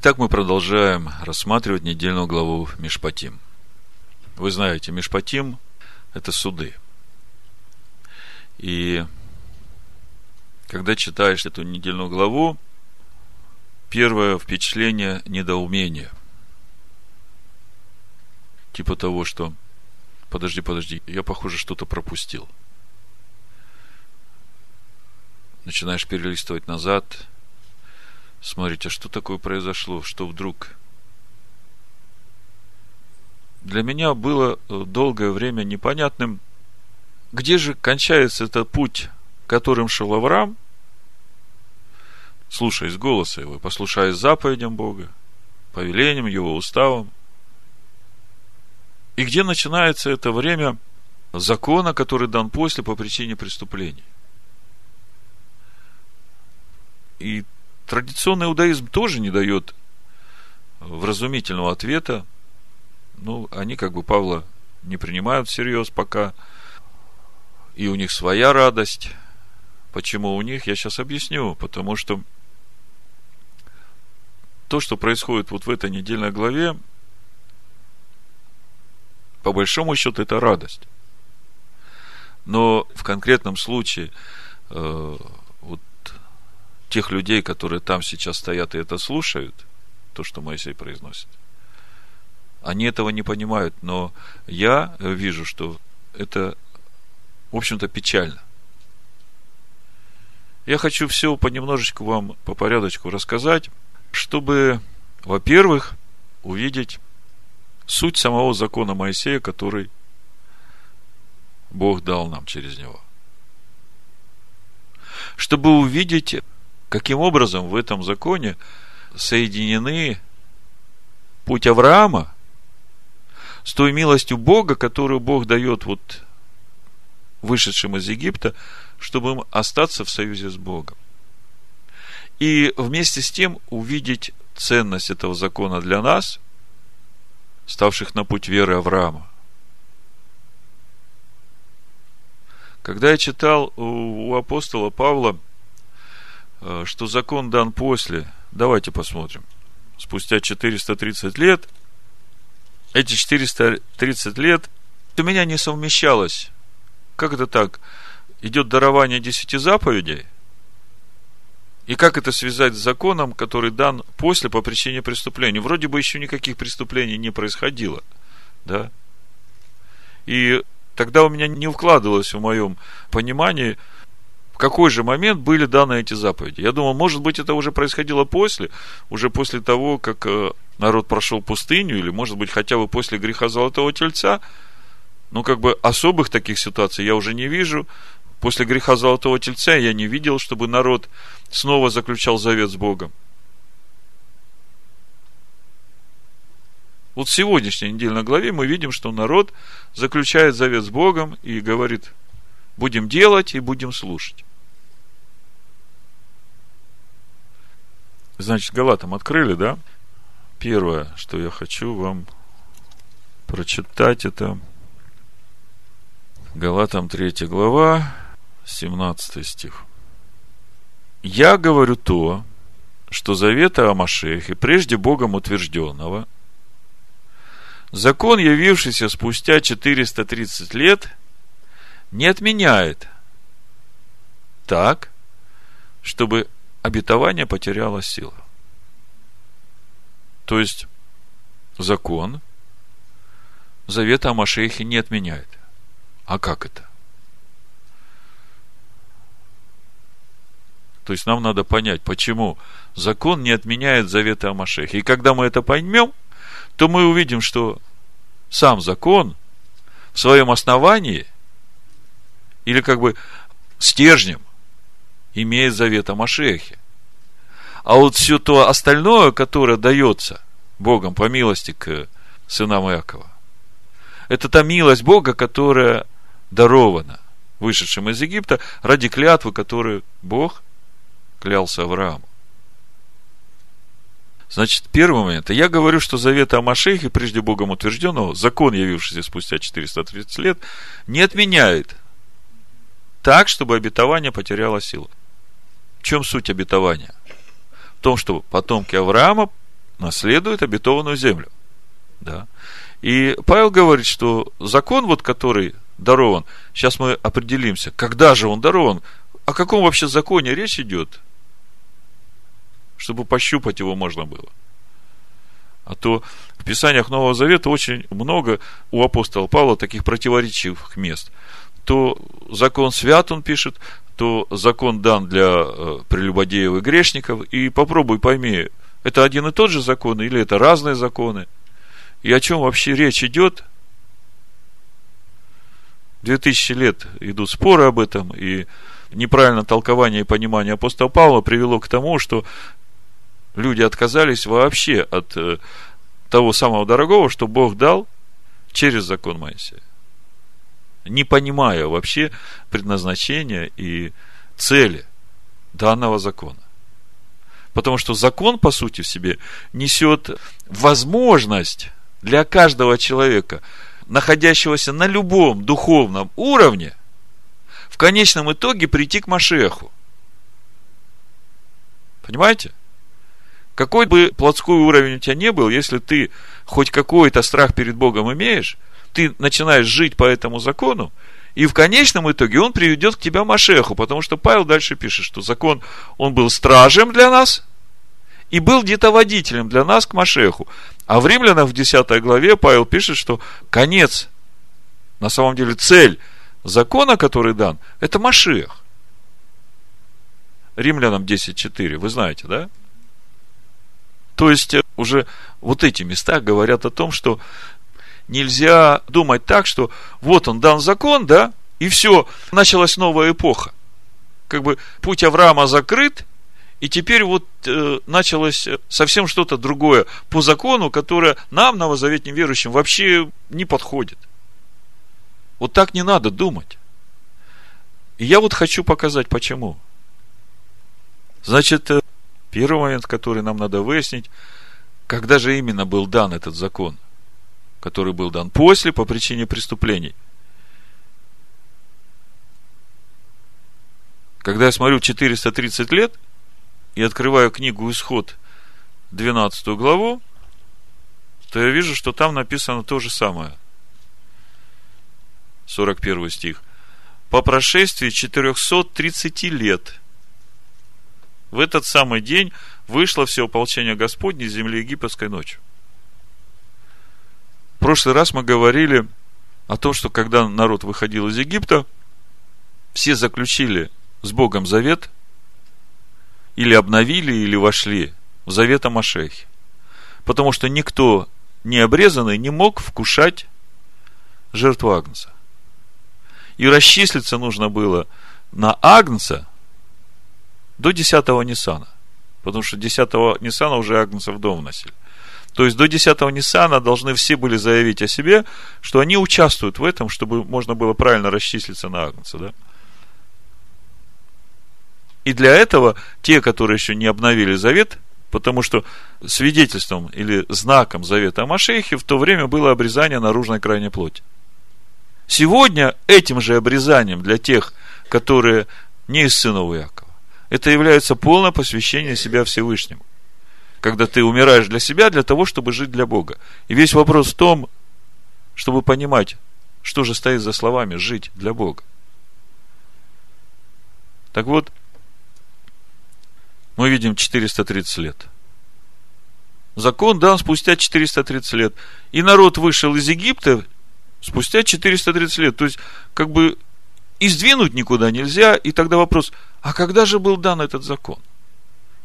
Итак, мы продолжаем рассматривать недельную главу Мишпатим. Вы знаете, Мишпатим – это суды. И когда читаешь эту недельную главу, первое впечатление – недоумение. Типа того, что подожди, подожди, я, похоже, что-то пропустил. Начинаешь перелистывать назад – Смотрите, что такое произошло? Что вдруг? Для меня было э, долгое время непонятным, где же кончается этот путь, которым шел Авраам, слушаясь голоса его, послушаясь заповедям Бога, повелениям его, уставам. И где начинается это время закона, который дан после по причине преступлений. И традиционный иудаизм тоже не дает вразумительного ответа. Ну, они как бы Павла не принимают всерьез пока. И у них своя радость. Почему у них, я сейчас объясню. Потому что то, что происходит вот в этой недельной главе, по большому счету, это радость. Но в конкретном случае э, тех людей, которые там сейчас стоят и это слушают, то, что Моисей произносит, они этого не понимают, но я вижу, что это, в общем-то, печально. Я хочу все понемножечку вам по порядочку рассказать, чтобы, во-первых, увидеть суть самого закона Моисея, который Бог дал нам через него. Чтобы увидеть Каким образом в этом законе соединены путь Авраама с той милостью Бога, которую Бог дает вот вышедшим из Египта, чтобы им остаться в союзе с Богом. И вместе с тем увидеть ценность этого закона для нас, ставших на путь веры Авраама. Когда я читал у апостола Павла что закон дан после. Давайте посмотрим. Спустя 430 лет, эти 430 лет у меня не совмещалось. Как это так? Идет дарование десяти заповедей, и как это связать с законом, который дан после по причине преступления? Вроде бы еще никаких преступлений не происходило. Да? И тогда у меня не укладывалось в моем понимании – какой же момент были даны эти заповеди? Я думал, может быть, это уже происходило после, уже после того, как э, народ прошел пустыню, или, может быть, хотя бы после греха Золотого Тельца. Ну, как бы особых таких ситуаций я уже не вижу. После греха Золотого Тельца я не видел, чтобы народ снова заключал завет с Богом. Вот в сегодняшней недельной главе мы видим, что народ заключает завет с Богом и говорит, будем делать и будем слушать. Значит, Галатам открыли, да? Первое, что я хочу вам прочитать, это Галатам 3 глава, 17 стих. Я говорю то, что завета о Машехе, прежде Богом утвержденного, закон, явившийся спустя 430 лет, не отменяет так, чтобы обетование потеряло силу. То есть, закон завета о Машехе не отменяет. А как это? То есть нам надо понять, почему закон не отменяет завета о Машехе. И когда мы это поймем, то мы увидим, что сам закон в своем основании или как бы стержнем имеет завет о Машехе. А вот все то остальное, которое дается Богом по милости к сынам Иакова, это та милость Бога, которая дарована вышедшим из Египта ради клятвы, которую Бог клялся Аврааму. Значит, первый момент. Я говорю, что завет о Машехе, прежде Богом утвержденного, закон, явившийся спустя 430 лет, не отменяет так, чтобы обетование потеряло силу. В чем суть обетования? В том, что потомки Авраама наследует обетованную землю. Да. И Павел говорит, что закон, вот, который дарован, сейчас мы определимся, когда же он дарован, о каком вообще законе речь идет, чтобы пощупать его можно было. А то в Писаниях Нового Завета очень много у апостола Павла таких противоречивых мест. То закон свят, он пишет, то закон дан для э, прелюбодеев и грешников. И попробуй пойми, это один и тот же закон или это разные законы? И о чем вообще речь идет? Две тысячи лет идут споры об этом, и неправильное толкование и понимание апостола Павла привело к тому, что люди отказались вообще от э, того самого дорогого, что Бог дал через закон Моисея. Не понимая вообще предназначения и цели данного закона. Потому что закон, по сути, в себе несет возможность для каждого человека, находящегося на любом духовном уровне, в конечном итоге прийти к Машеху. Понимаете? Какой бы плотской уровень у тебя не был, если ты хоть какой-то страх перед Богом имеешь, ты начинаешь жить по этому закону, и в конечном итоге он приведет к тебе Машеху, потому что Павел дальше пишет, что закон, он был стражем для нас, и был где-то водителем для нас к Машеху. А в Римлянах в 10 главе Павел пишет, что конец, на самом деле цель закона, который дан, это Машех. Римлянам 10.4, вы знаете, да? То есть, э, уже вот эти места говорят о том, что нельзя думать так, что вот он дан закон, да, и все, началась новая эпоха. Как бы путь Авраама закрыт, и теперь вот э, началось совсем что-то другое по закону, которое нам, новозаветним верующим, вообще не подходит. Вот так не надо думать. И я вот хочу показать, почему. Значит, э, первый момент, который нам надо выяснить, когда же именно был дан этот закон, который был дан после, по причине преступлений. Когда я смотрю 430 лет – и открываю книгу Исход, 12 главу, то я вижу, что там написано то же самое. 41 стих. По прошествии 430 лет в этот самый день вышло все ополчение Господне из земли египетской ночью. В прошлый раз мы говорили о том, что когда народ выходил из Египта, все заключили с Богом завет – или обновили, или вошли в завет о Машехе. Потому что никто не обрезанный не мог вкушать жертву Агнца. И расчислиться нужно было на Агнца до 10-го Ниссана. Потому что 10-го Ниссана уже Агнца в дом носили. То есть до 10-го Ниссана должны все были заявить о себе, что они участвуют в этом, чтобы можно было правильно расчислиться на Агнца. Да? И для этого те, которые еще не обновили завет, потому что свидетельством или знаком завета о Машехе в то время было обрезание наружной крайней плоти. Сегодня этим же обрезанием для тех, которые не из сынов Иакова, это является полное посвящение себя Всевышнему. Когда ты умираешь для себя, для того, чтобы жить для Бога. И весь вопрос в том, чтобы понимать, что же стоит за словами «жить для Бога». Так вот, мы видим 430 лет. Закон дан спустя 430 лет. И народ вышел из Египта спустя 430 лет. То есть, как бы, и сдвинуть никуда нельзя. И тогда вопрос, а когда же был дан этот закон?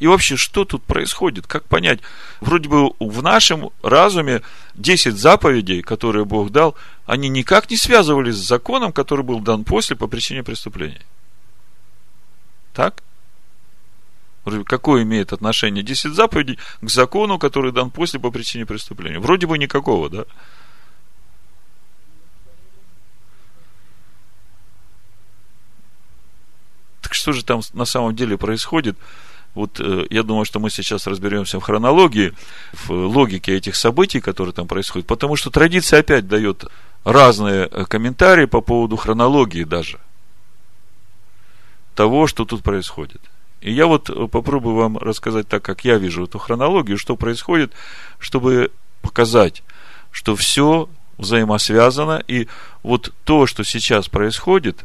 И вообще, что тут происходит? Как понять? Вроде бы в нашем разуме 10 заповедей, которые Бог дал, они никак не связывались с законом, который был дан после по причине преступления. Так? Какое имеет отношение 10 заповедей к закону, который дан после по причине преступления? Вроде бы никакого, да? Так что же там на самом деле происходит? Вот э, я думаю, что мы сейчас разберемся в хронологии, в логике этих событий, которые там происходят, потому что традиция опять дает разные э, комментарии по поводу хронологии даже того, что тут происходит. И я вот попробую вам рассказать так, как я вижу эту хронологию, что происходит, чтобы показать, что все взаимосвязано, и вот то, что сейчас происходит,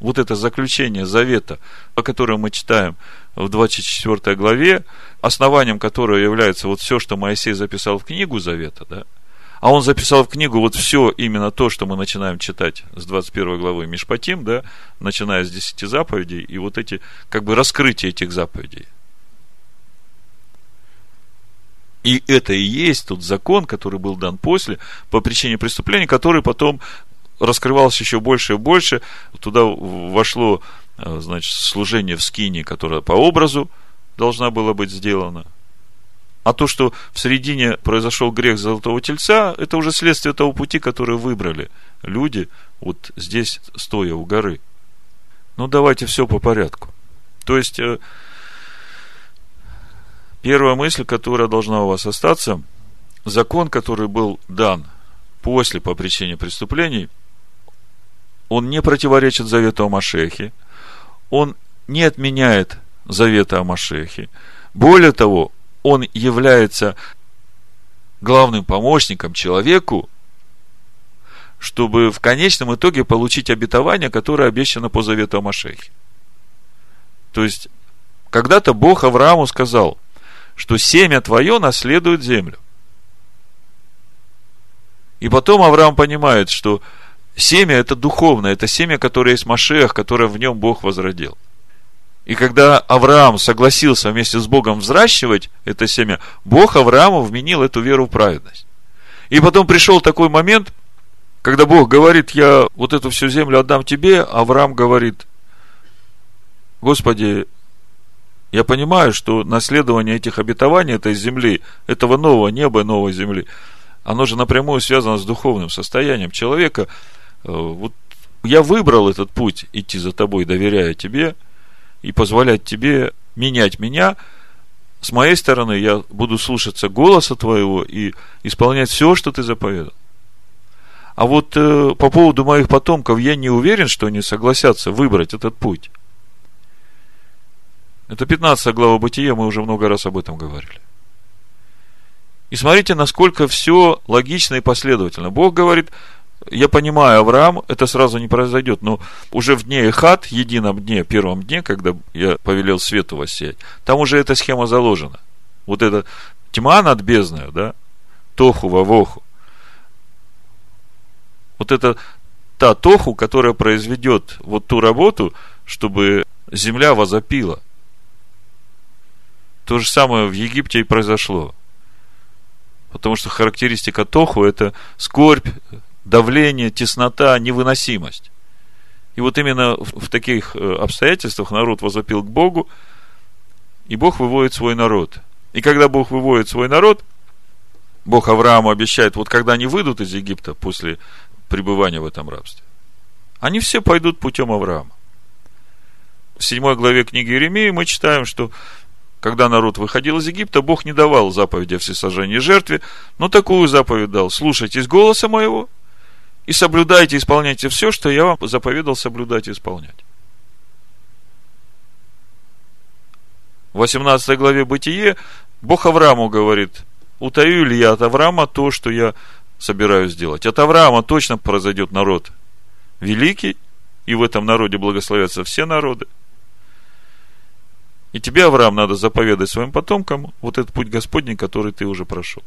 вот это заключение завета, о котором мы читаем в 24 главе, основанием которого является вот все, что Моисей записал в книгу завета, да, а он записал в книгу вот все именно то, что мы начинаем читать с 21 главы Мишпатим, да, начиная с 10 заповедей, и вот эти, как бы раскрытие этих заповедей. И это и есть тот закон, который был дан после, по причине преступления, который потом раскрывался еще больше и больше. Туда вошло, значит, служение в скине, которое по образу должна была быть сделана. А то, что в середине произошел грех золотого тельца, это уже следствие того пути, который выбрали люди вот здесь, стоя у горы. Ну, давайте все по порядку. То есть, э, первая мысль, которая должна у вас остаться, закон, который был дан после по причине преступлений, он не противоречит завету о Машехе, он не отменяет завета о Машехе. Более того, он является главным помощником человеку, чтобы в конечном итоге получить обетование, которое обещано по завету о Машехе. То есть, когда-то Бог Аврааму сказал, что семя твое наследует землю. И потом Авраам понимает, что семя это духовное, это семя, которое есть Машех, которое в нем Бог возродил – и когда Авраам согласился вместе с Богом взращивать это семя, Бог Аврааму вменил эту веру в праведность. И потом пришел такой момент, когда Бог говорит, я вот эту всю землю отдам тебе, Авраам говорит, Господи, я понимаю, что наследование этих обетований этой земли, этого нового неба, новой земли, оно же напрямую связано с духовным состоянием человека. Э, вот я выбрал этот путь идти за тобой, доверяя тебе – и позволять тебе менять меня, с моей стороны я буду слушаться голоса твоего и исполнять все, что ты заповедал. А вот э, по поводу моих потомков я не уверен, что они согласятся выбрать этот путь. Это 15 глава Бытия, мы уже много раз об этом говорили. И смотрите, насколько все логично и последовательно. Бог говорит, я понимаю, Авраам, это сразу не произойдет, но уже в дне Эхат, едином дне, первом дне, когда я повелел свету воссиять, там уже эта схема заложена. Вот эта тьма над бездной, да, тоху вавоху. Вот это та тоху, которая произведет вот ту работу, чтобы земля возопила. То же самое в Египте и произошло. Потому что характеристика тоху – это скорбь, давление, теснота, невыносимость. И вот именно в таких э, обстоятельствах народ возопил к Богу, и Бог выводит свой народ. И когда Бог выводит свой народ, Бог Аврааму обещает, вот когда они выйдут из Египта после пребывания в этом рабстве, они все пойдут путем Авраама. В седьмой главе книги Иеремии мы читаем, что когда народ выходил из Египта, Бог не давал заповеди о всесожжении жертве, но такую заповедь дал. Слушайтесь голоса моего – и соблюдайте, исполняйте все, что я вам заповедал соблюдать и исполнять. В 18 главе Бытие Бог Аврааму говорит, утаю ли я от Авраама то, что я собираюсь сделать. От Авраама точно произойдет народ великий, и в этом народе благословятся все народы. И тебе, Авраам, надо заповедать своим потомкам вот этот путь Господний, который ты уже прошел.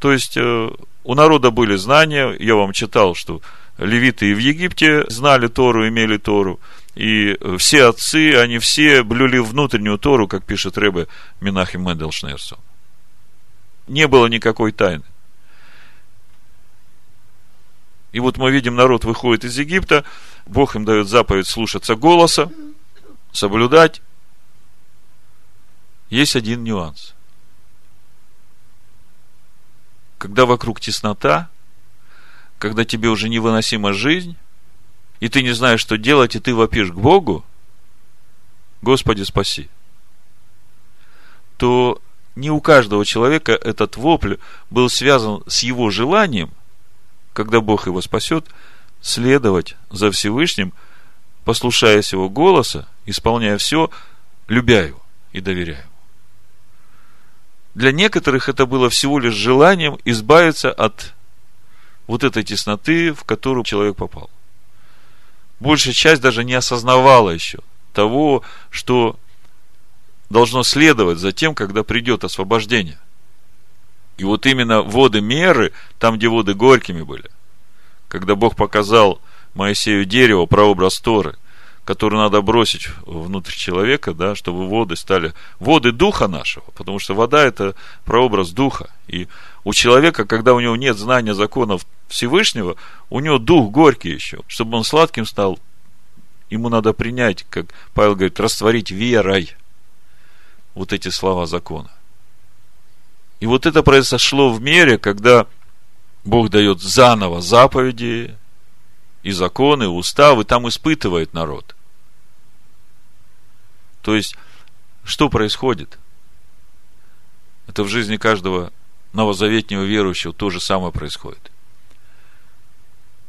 То есть, э, у народа были знания, я вам читал, что левиты и в Египте знали Тору, имели Тору, и все отцы, они все блюли внутреннюю Тору, как пишет Рэбе Минахим Менделшнерсон. Не было никакой тайны. И вот мы видим, народ выходит из Египта, Бог им дает заповедь слушаться голоса, соблюдать. Есть один нюанс – когда вокруг теснота, когда тебе уже невыносима жизнь, и ты не знаешь, что делать, и ты вопишь к Богу, Господи, спаси, то не у каждого человека этот вопль был связан с его желанием, когда Бог его спасет, следовать за Всевышним, послушаясь его голоса, исполняя все, любя его и доверяя. Для некоторых это было всего лишь желанием избавиться от вот этой тесноты, в которую человек попал. Большая часть даже не осознавала еще того, что должно следовать за тем, когда придет освобождение. И вот именно воды меры, там, где воды горькими были, когда Бог показал Моисею дерево, прообраз Торы, который надо бросить внутрь человека, да, чтобы воды стали воды духа нашего, потому что вода это прообраз духа. И у человека, когда у него нет знания законов Всевышнего, у него дух горький еще. Чтобы он сладким стал, ему надо принять, как Павел говорит, растворить верой вот эти слова закона. И вот это произошло в мире, когда Бог дает заново заповеди, и законы, и уставы, там испытывает народ. То есть, что происходит? Это в жизни каждого новозаветнего верующего то же самое происходит.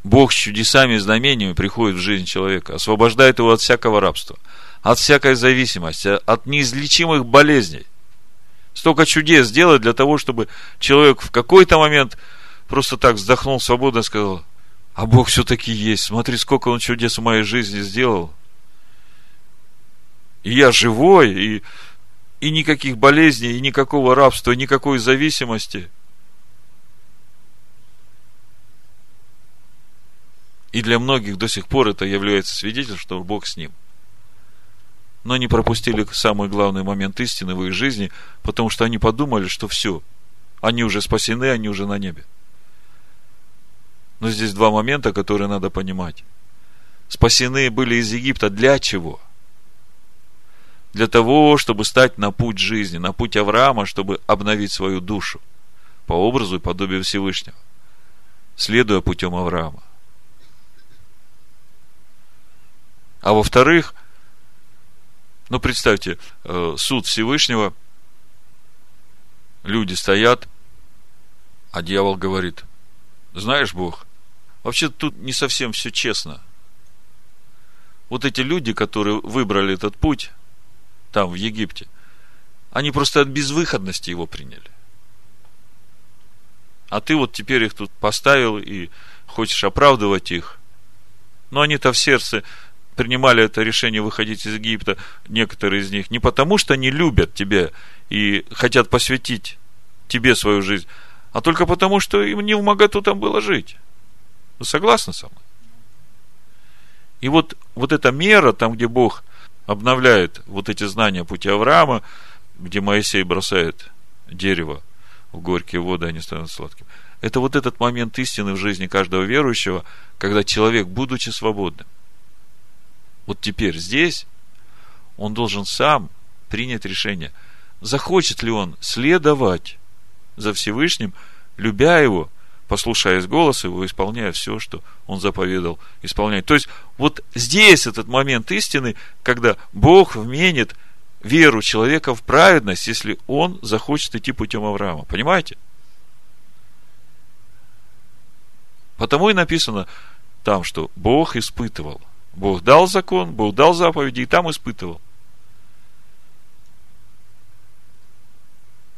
Бог с чудесами и знамениями приходит в жизнь человека, освобождает его от всякого рабства, от всякой зависимости, от неизлечимых болезней. Столько чудес делает для того, чтобы человек в какой-то момент просто так вздохнул свободно и сказал, а Бог все-таки есть. Смотри, сколько Он чудес в моей жизни сделал. И я живой, и, и никаких болезней, и никакого рабства, и никакой зависимости. И для многих до сих пор это является свидетельством, что Бог с ним. Но они пропустили самый главный момент истины в их жизни, потому что они подумали, что все, они уже спасены, они уже на небе. Но здесь два момента, которые надо понимать. Спасены были из Египта для чего? Для того, чтобы стать на путь жизни, на путь Авраама, чтобы обновить свою душу по образу и подобию Всевышнего, следуя путем Авраама. А во-вторых, ну, представьте, э, суд Всевышнего, люди стоят, а дьявол говорит, знаешь, Бог, Вообще тут не совсем все честно. Вот эти люди, которые выбрали этот путь, там, в Египте, они просто от безвыходности его приняли. А ты вот теперь их тут поставил и хочешь оправдывать их. Но они-то в сердце принимали это решение выходить из Египта, некоторые из них, не потому, что они любят тебя и хотят посвятить тебе свою жизнь, а только потому, что им не в моготу там было жить. Вы согласны со мной? И вот, вот эта мера, там, где Бог обновляет вот эти знания пути Авраама, где Моисей бросает дерево в горькие воды, они становятся сладкими. Это вот этот момент истины в жизни каждого верующего, когда человек, будучи свободным, вот теперь здесь, он должен сам принять решение, захочет ли он следовать за Всевышним, любя его – послушаясь голоса его, исполняя все, что он заповедал исполнять. То есть, вот здесь этот момент истины, когда Бог вменит веру человека в праведность, если он захочет идти путем Авраама. Понимаете? Потому и написано там, что Бог испытывал. Бог дал закон, Бог дал заповеди, и там испытывал.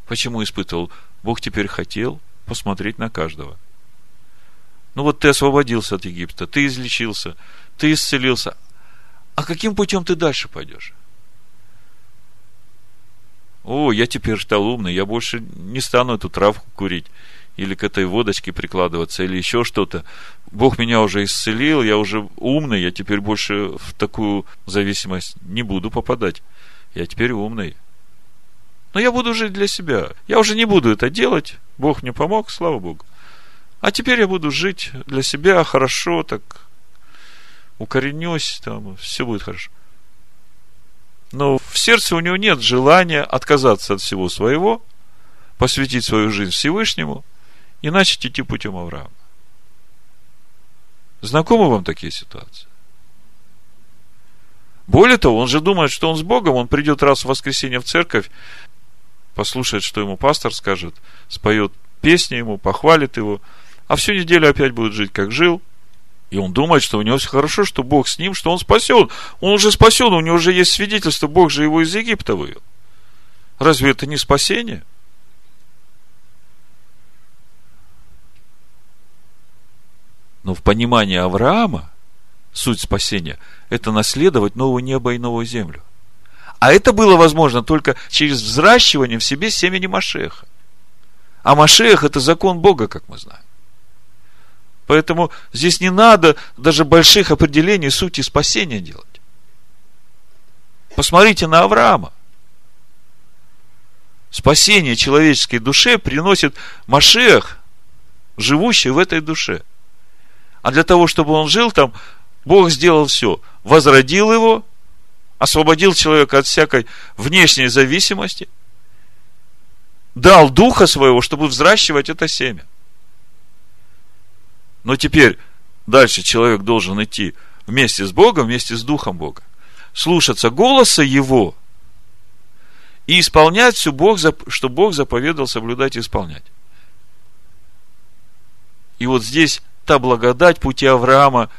Почему испытывал? Бог теперь хотел посмотреть на каждого. Ну вот ты освободился от Египта, ты излечился, ты исцелился. А каким путем ты дальше пойдешь? О, я теперь стал умный, я больше не стану эту травку курить или к этой водочке прикладываться, или еще что-то. Бог меня уже исцелил, я уже умный, я теперь больше в такую зависимость не буду попадать. Я теперь умный. Но я буду жить для себя. Я уже не буду это делать. Бог мне помог, слава Богу. А теперь я буду жить для себя хорошо, так укоренюсь, там, все будет хорошо. Но в сердце у него нет желания отказаться от всего своего, посвятить свою жизнь Всевышнему и начать идти путем Авраама. Знакомы вам такие ситуации? Более того, он же думает, что он с Богом, он придет раз в воскресенье в церковь, послушает, что ему пастор скажет, споет песни ему, похвалит его, а всю неделю опять будет жить, как жил, И он думает, что у него все хорошо, что Бог с ним, что он спасен. Он уже спасен, у него уже есть свидетельство, Бог же его из Египта вывел. Разве это не спасение? Но в понимании Авраама суть спасения – это наследовать новое небо и новую землю. А это было возможно только через взращивание в себе семени Машеха. А Машех – это закон Бога, как мы знаем. Поэтому здесь не надо даже больших определений сути спасения делать. Посмотрите на Авраама. Спасение человеческой душе приносит Машех, живущий в этой душе. А для того, чтобы он жил там, Бог сделал все. Возродил его, освободил человека от всякой внешней зависимости, дал духа своего, чтобы взращивать это семя. Но теперь дальше человек должен идти вместе с Богом, вместе с Духом Бога. Слушаться голоса Его и исполнять все, Бог, что Бог заповедал соблюдать и исполнять. И вот здесь та благодать пути Авраама,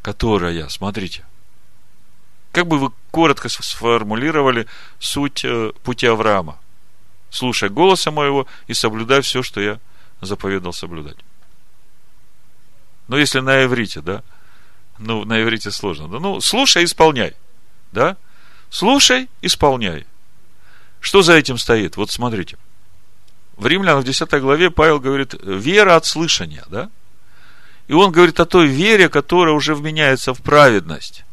которая, смотрите, как бы вы коротко сформулировали суть э, пути Авраама? Слушай голоса моего и соблюдай все, что я заповедал соблюдать. Но если на иврите, да? Ну, на иврите сложно. Да? Ну, слушай, исполняй. Да? Слушай, исполняй. Что за этим стоит? Вот смотрите. В Римлянах в 10 главе Павел говорит, вера от слышания, да? И он говорит о той вере, которая уже вменяется в праведность.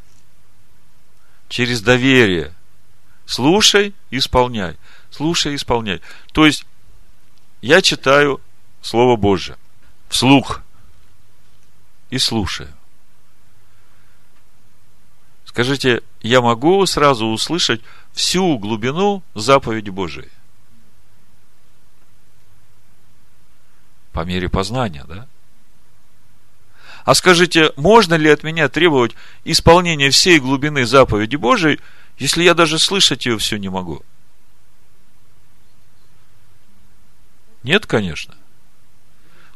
Через доверие. Слушай, исполняй. Слушай, исполняй. То есть, я читаю Слово Божье вслух и слушаю. Скажите, я могу сразу услышать всю глубину заповеди Божией? По мере познания, да? А скажите, можно ли от меня требовать исполнения всей глубины заповеди Божией, если я даже слышать ее все не могу? Нет, конечно.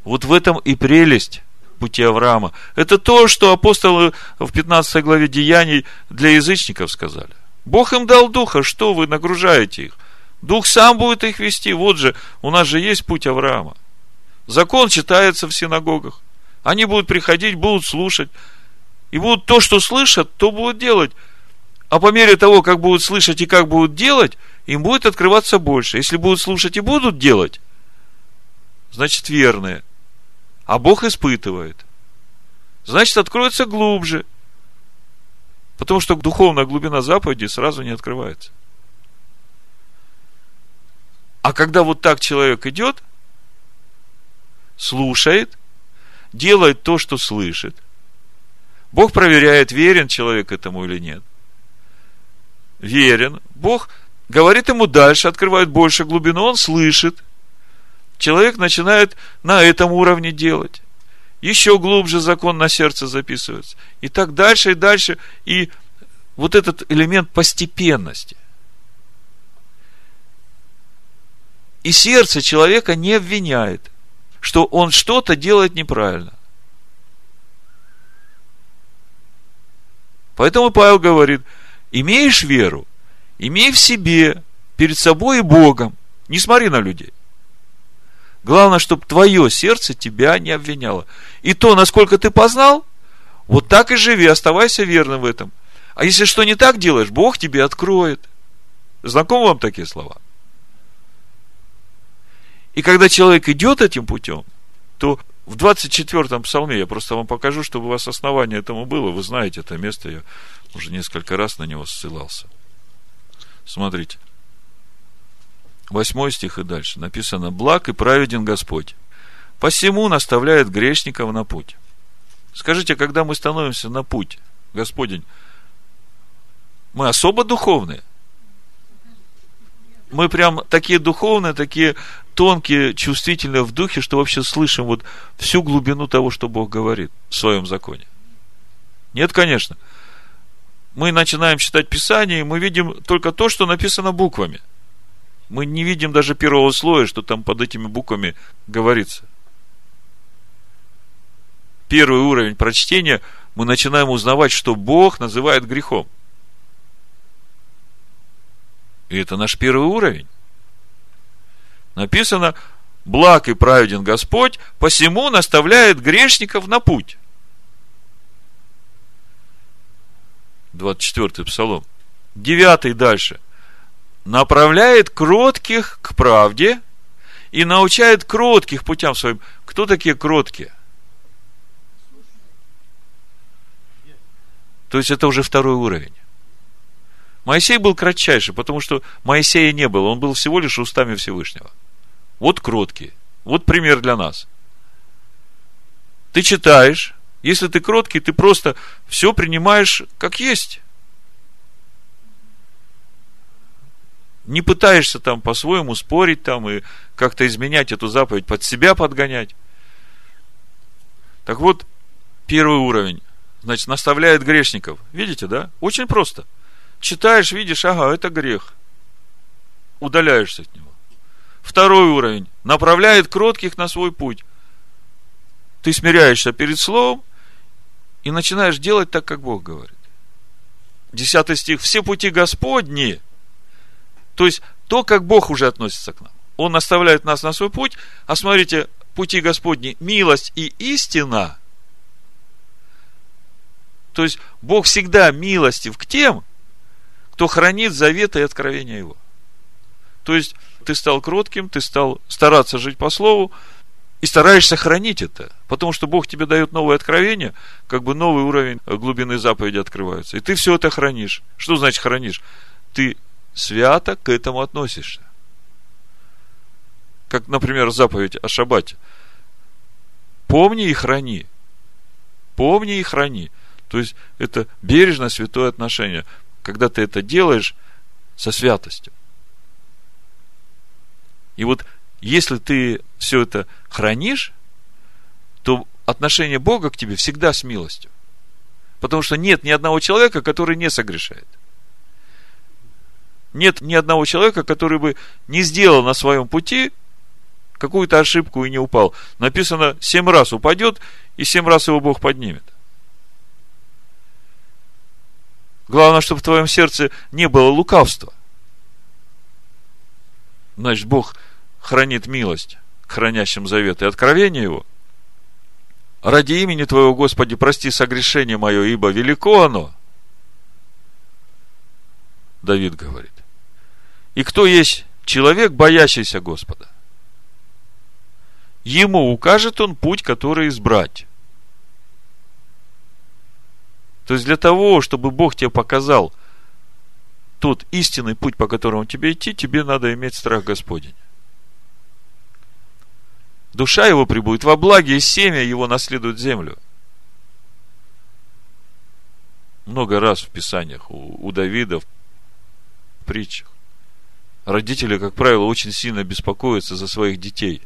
Вот в этом и прелесть пути Авраама. Это то, что апостолы в 15 главе Деяний для язычников сказали. Бог им дал духа, что вы нагружаете их? Дух сам будет их вести. Вот же, у нас же есть путь Авраама. Закон читается в синагогах. Они будут приходить, будут слушать. И будут то, что слышат, то будут делать. А по мере того, как будут слышать и как будут делать, им будет открываться больше. Если будут слушать и будут делать, значит верные а Бог испытывает. Значит, откроется глубже. Потому что духовная глубина заповеди сразу не открывается. А когда вот так человек идет, слушает, делает то, что слышит, Бог проверяет, верен человек этому или нет. Верен. Бог говорит ему дальше, открывает больше глубину, он слышит – человек начинает на этом уровне делать. Еще глубже закон на сердце записывается. И так дальше и дальше. И вот этот элемент постепенности. И сердце человека не обвиняет, что он что-то делает неправильно. Поэтому Павел говорит, имеешь веру, имей в себе, перед собой и Богом. Не смотри на людей. Главное, чтобы твое сердце тебя не обвиняло. И то, насколько ты познал, вот так и живи, оставайся верным в этом. А если что не так делаешь, Бог тебе откроет. Знакомы вам такие слова? И когда человек идет этим путем, то в 24-м псалме, я просто вам покажу, чтобы у вас основание этому было. Вы знаете это место, я уже несколько раз на него ссылался. Смотрите. Восьмой стих и дальше написано, благ и праведен Господь. Посему наставляет грешников на путь. Скажите, когда мы становимся на путь, Господень, мы особо духовные? Мы прям такие духовные, такие тонкие, чувствительные в духе, что вообще слышим вот всю глубину того, что Бог говорит в своем законе. Нет, конечно. Мы начинаем читать Писание, и мы видим только то, что написано буквами – мы не видим даже первого слоя, что там под этими буквами говорится. первый уровень прочтения, мы начинаем узнавать, что Бог называет грехом. И это наш первый уровень. Написано, благ и праведен Господь, посему наставляет грешников на путь. 24 псалом. 9 дальше. Направляет кротких к правде и научает кротких путям своим. Кто такие кроткие? То есть это уже второй уровень. Моисей был кратчайший, потому что Моисея не было, он был всего лишь устами Всевышнего. Вот кроткие. Вот пример для нас. Ты читаешь, если ты кроткий, ты просто все принимаешь как есть. Не пытаешься там по-своему спорить там и как-то изменять эту заповедь, под себя подгонять. Так вот, первый уровень. Значит, наставляет грешников. Видите, да? Очень просто. Читаешь, видишь, ага, это грех. Удаляешься от него. Второй уровень. Направляет кротких на свой путь. Ты смиряешься перед словом и начинаешь делать так, как Бог говорит. Десятый стих. Все пути Господни. То есть, то, как Бог уже относится к нам. Он наставляет нас на свой путь, а смотрите, пути Господни, милость и истина. То есть, Бог всегда милостив к тем, кто хранит заветы и откровения Его. То есть, ты стал кротким, ты стал стараться жить по слову, и стараешься хранить это, потому что Бог тебе дает новое откровение, как бы новый уровень глубины заповеди открывается. И ты все это хранишь. Что значит хранишь? Ты свято к этому относишься. Как, например, заповедь о шаббате. Помни и храни. Помни и храни. То есть, это бережно святое отношение, когда ты это делаешь со святостью. И вот если ты все это хранишь, то отношение Бога к тебе всегда с милостью. Потому что нет ни одного человека, который не согрешает. Нет ни одного человека, который бы не сделал на своем пути какую-то ошибку и не упал. Написано, семь раз упадет, и семь раз его Бог поднимет. Главное, чтобы в твоем сердце не было лукавства. Значит, Бог хранит милость к хранящим завет и откровение его. Ради имени Твоего, Господи, прости согрешение мое, ибо велико оно. Давид говорит. И кто есть человек, боящийся Господа? Ему укажет он путь, который избрать. То есть для того, чтобы Бог тебе показал тот истинный путь, по которому тебе идти, тебе надо иметь страх Господень. Душа его прибудет во благе, и семя его наследует землю. Много раз в Писаниях у, у Давида в притчах. Родители, как правило, очень сильно беспокоятся за своих детей.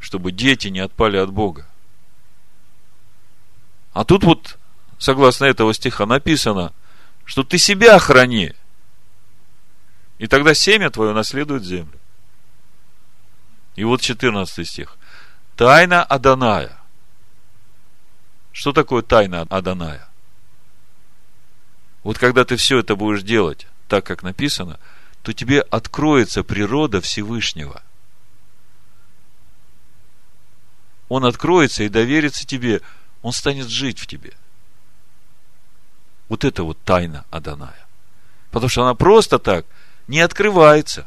Чтобы дети не отпали от Бога. А тут вот, согласно этого стиха, написано, что ты себя храни. И тогда семя твое наследует землю. И вот 14 стих. Тайна Аданая. Что такое тайна Аданая? Вот когда ты все это будешь делать так, как написано, то тебе откроется природа Всевышнего. Он откроется и доверится тебе, он станет жить в тебе. Вот это вот тайна Аданая. Потому что она просто так не открывается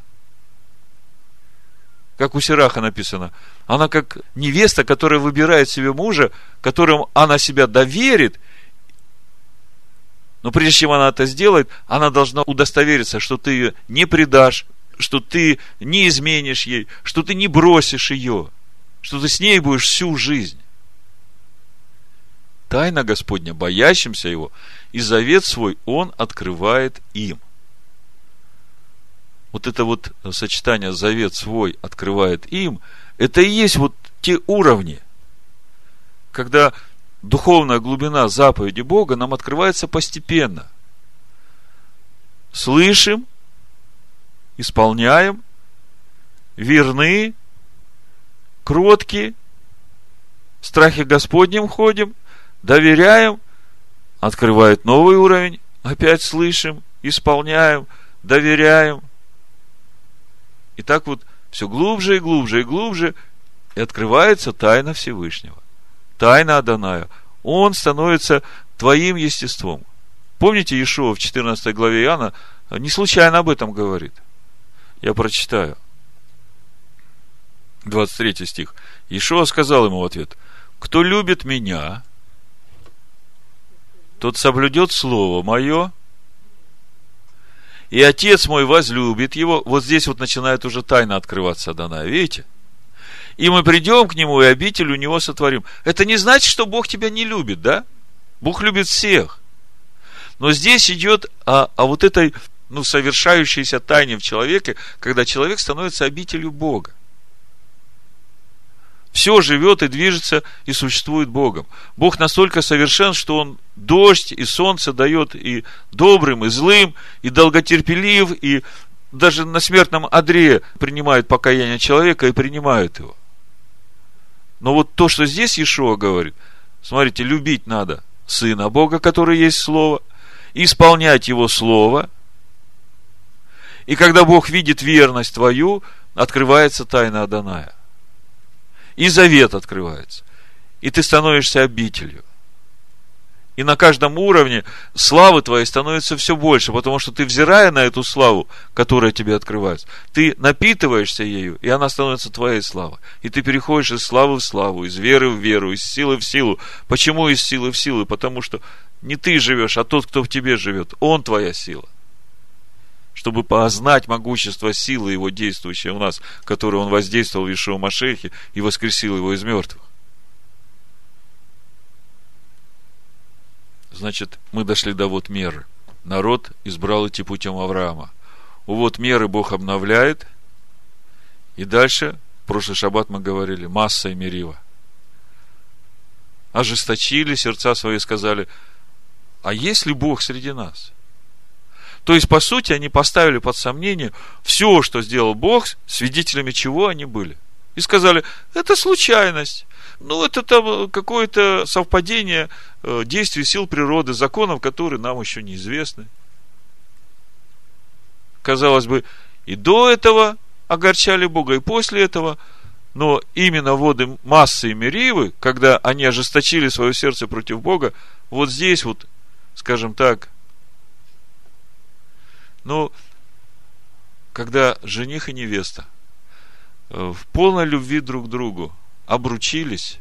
как у Сираха написано. Она как невеста, которая выбирает себе мужа, которым она себя доверит. Но прежде чем она это сделает, она должна удостовериться, что ты ее не предашь, что ты не изменишь ей, что ты не бросишь ее, что ты с ней будешь всю жизнь. Тайна Господня, боящимся Его, и завет свой Он открывает им вот это вот сочетание завет свой открывает им, это и есть вот те уровни, когда духовная глубина заповеди Бога нам открывается постепенно. Слышим, исполняем, верны, кротки, в страхе Господнем ходим, доверяем, открывает новый уровень, опять слышим, исполняем, доверяем. И так вот все глубже и глубже и глубже, и открывается тайна Всевышнего. Тайна Аданая. Он становится твоим естеством. Помните, Иешуа в 14 главе Иоанна не случайно об этом говорит. Я прочитаю. 23 стих. Иешуа сказал ему в ответ, кто любит меня, тот соблюдет слово мое, и отец мой возлюбит его. Вот здесь вот начинает уже тайна открываться Адана, видите? И мы придем к нему, и обитель у него сотворим. Это не значит, что Бог тебя не любит, да? Бог любит всех. Но здесь идет о, о вот этой, ну, совершающейся тайне в человеке, когда человек становится обителью Бога. Все живет и движется и существует Богом. Бог настолько совершен, что Он дождь и солнце дает и добрым, и злым, и долготерпелив, и даже на смертном одре принимает покаяние человека и принимает его. Но вот то, что здесь Иешуа говорит, смотрите, любить надо Сына Бога, который есть Слово, исполнять Его Слово. И когда Бог видит верность твою, открывается тайна Аданая – и завет открывается. И ты становишься обителью. И на каждом уровне славы твоей становится все больше, потому что ты, взирая на эту славу, которая тебе открывается, ты напитываешься ею, и она становится твоей славой. И ты переходишь из славы в славу, из веры в веру, из силы в силу. Почему из силы в силу? Потому что не ты живешь, а тот, кто в тебе живет. Он твоя сила чтобы познать могущество силы его действующей у нас, которое он воздействовал в Ишуа Машехе и воскресил его из мертвых. Значит, мы дошли до вот меры. Народ избрал идти путем Авраама. У вот меры Бог обновляет. И дальше, в прошлый шаббат мы говорили, масса и мерива. Ожесточили сердца свои, сказали, а есть ли Бог среди нас? То есть, по сути, они поставили под сомнение все, что сделал Бог, свидетелями чего они были. И сказали, это случайность. Ну, это там какое-то совпадение э, действий сил природы, законов, которые нам еще неизвестны. Казалось бы, и до этого огорчали Бога, и после этого, но именно воды массы и меривы, когда они ожесточили свое сердце против Бога, вот здесь вот, скажем так, ну, когда жених и невеста э, в полной любви друг к другу обручились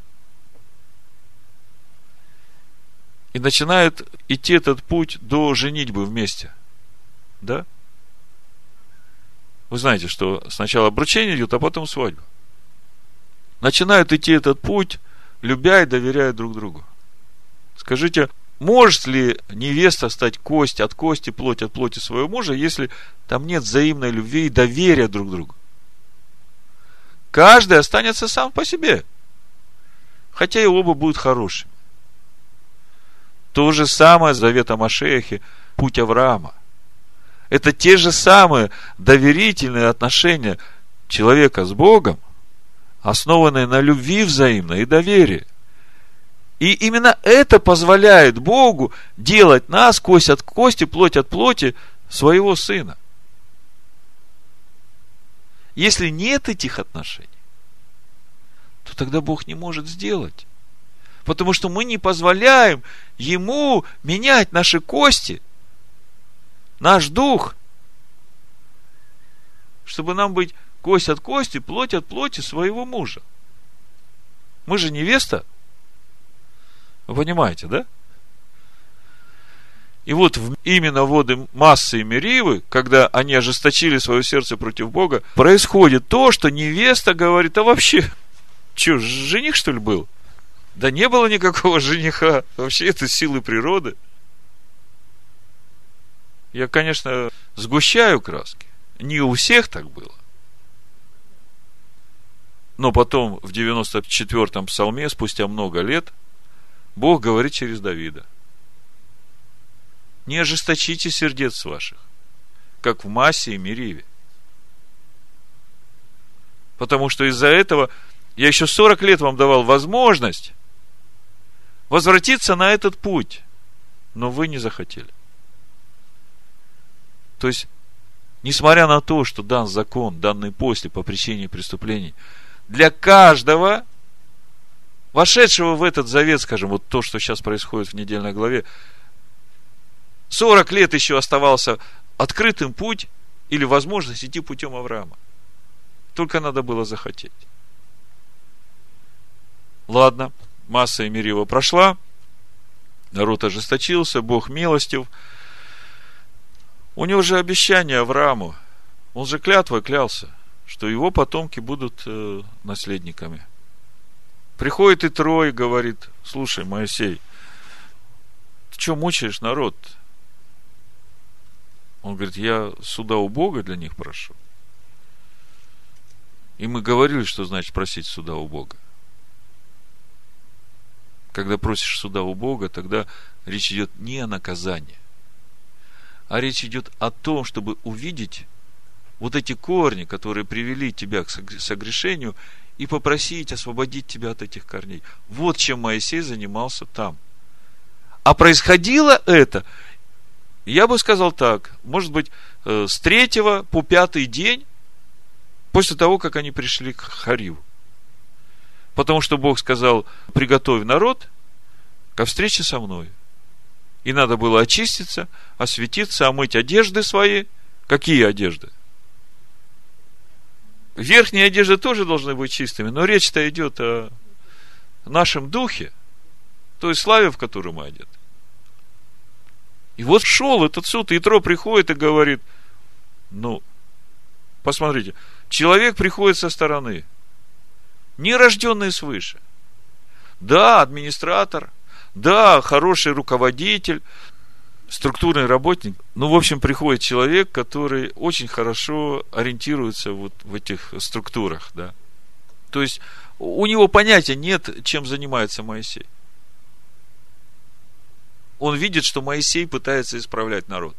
и начинают идти этот путь до женитьбы вместе. Да? Вы знаете, что сначала обручение идет, а потом свадьба. Начинают идти этот путь, любя и доверяя друг другу. Скажите, может ли невеста стать кость от кости, плоть от плоти своего мужа, если там нет взаимной любви и доверия друг другу? Каждый останется сам по себе. Хотя и оба будут хорошими. То же самое завет о Машехе, путь Авраама. Это те же самые доверительные отношения человека с Богом, основанные на любви взаимной и доверии. И именно это позволяет Богу делать нас кость от кости, плоть от плоти своего Сына. Если нет этих отношений, то тогда Бог не может сделать. Потому что мы не позволяем Ему менять наши кости, наш дух, чтобы нам быть кость от кости, плоть от плоти своего мужа. Мы же невеста понимаете, да? И вот именно воды массы и Меривы, когда они ожесточили свое сердце против Бога, происходит то, что невеста говорит, а вообще, что, жених что ли был? Да не было никакого жениха. Вообще это силы природы. Я, конечно, сгущаю краски. Не у всех так было. Но потом в 94-м псалме, спустя много лет, Бог говорит через Давида. Не ожесточите сердец ваших, как в массе и Мериве. Потому что из-за этого Я еще 40 лет вам давал возможность возвратиться на этот путь, но вы не захотели. То есть, несмотря на то, что дан закон, данный после по причине преступлений, для каждого, вошедшего в этот завет, скажем, вот то, что сейчас происходит в недельной главе, 40 лет еще оставался открытым путь или возможность идти путем Авраама. Только надо было захотеть. Ладно, масса Эмирива прошла, народ ожесточился, Бог милостив. У него же обещание Аврааму, он же клятвой клялся, что его потомки будут э, наследниками. Приходит и Трой, говорит, слушай, Моисей, ты что мучаешь народ? Он говорит, я суда у Бога для них прошу. И мы говорили, что значит просить суда у Бога. Когда просишь суда у Бога, тогда речь идет не о наказании, а речь идет о том, чтобы увидеть вот эти корни, которые привели тебя к согрешению, и попросить освободить тебя от этих корней. Вот чем Моисей занимался там. А происходило это, я бы сказал так, может быть, э, с третьего по пятый день после того, как они пришли к Хариву. Потому что Бог сказал, приготовь народ ко встрече со мной. И надо было очиститься, осветиться, омыть одежды свои. Какие одежды? Верхние одежды тоже должны быть чистыми, но речь-то идет о нашем духе, той славе, в которую мы одеты. И вот шел этот суд, и Итро приходит и говорит, ну, посмотрите, человек приходит со стороны, нерожденный свыше. Да, администратор, да, хороший руководитель, структурный работник. Ну, в общем, приходит человек, который очень хорошо ориентируется вот в этих структурах, да. То есть, у него понятия нет, чем занимается Моисей. Он видит, что Моисей пытается исправлять народ.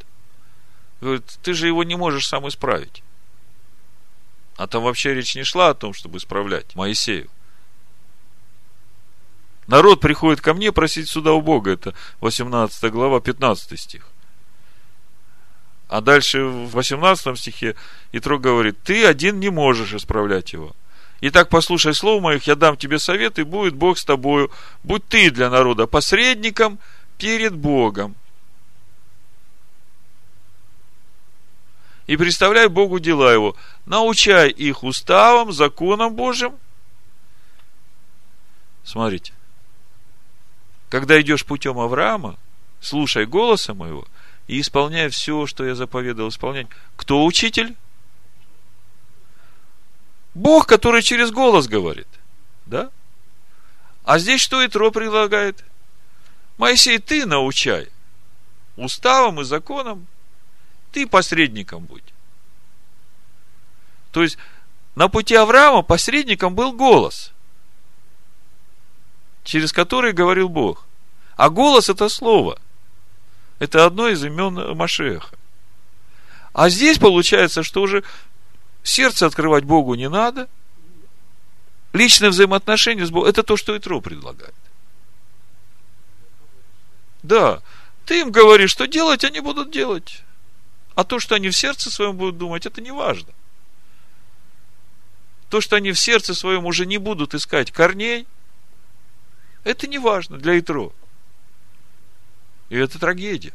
Говорит, ты же его не можешь сам исправить. А там вообще речь не шла о том, чтобы исправлять Моисею. Народ приходит ко мне просить суда у Бога. Это 18 глава, 15 стих. А дальше в 18 стихе Итро говорит, ты один не можешь исправлять его. Итак, послушай слов моих, я дам тебе совет, и будет Бог с тобою. Будь ты для народа посредником перед Богом. И представляй Богу дела его. Научай их уставам, законам Божьим. Смотрите когда идешь путем Авраама, слушай голоса моего и исполняй все, что я заповедал исполнять. Кто учитель? Бог, который через голос говорит. Да? А здесь что Итро предлагает? Моисей, ты научай. Уставом и законом. Ты посредником будь. То есть, на пути Авраама посредником был голос через который говорил Бог. А голос это слово. Это одно из имен Машеха. А здесь получается, что уже сердце открывать Богу не надо. Личное взаимоотношение с Богом, это то, что Итро предлагает. Да, ты им говоришь, что делать, они будут делать. А то, что они в сердце своем будут думать, это не важно. То, что они в сердце своем уже не будут искать корней, это не важно для Итро. И это трагедия.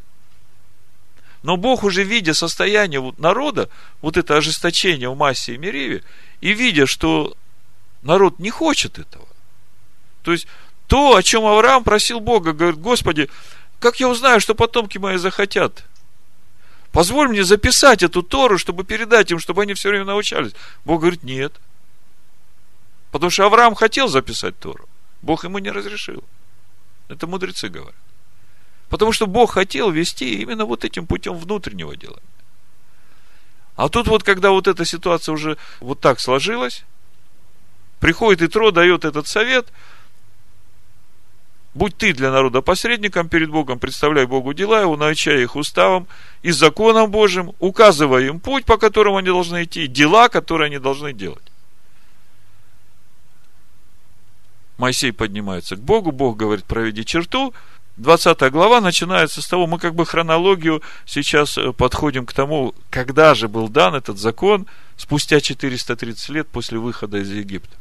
Но Бог уже видя состояние народа, вот это ожесточение в массе и Мереве, и видя, что народ не хочет этого. То есть, то, о чем Авраам просил Бога, говорит, Господи, как я узнаю, что потомки мои захотят? Позволь мне записать эту Тору, чтобы передать им, чтобы они все время научались. Бог говорит, нет. Потому что Авраам хотел записать Тору. Бог ему не разрешил. Это мудрецы говорят. Потому что Бог хотел вести именно вот этим путем внутреннего делания. А тут вот, когда вот эта ситуация уже вот так сложилась, приходит Итро, дает этот совет, будь ты для народа посредником перед Богом, представляй Богу дела его, научай их уставом и законом Божьим, указывая им путь, по которому они должны идти, дела, которые они должны делать. Моисей поднимается к Богу, Бог говорит, проведи черту. 20 глава начинается с того, мы как бы хронологию сейчас э, подходим к тому, когда же был дан этот закон, спустя 430 лет после выхода из Египта.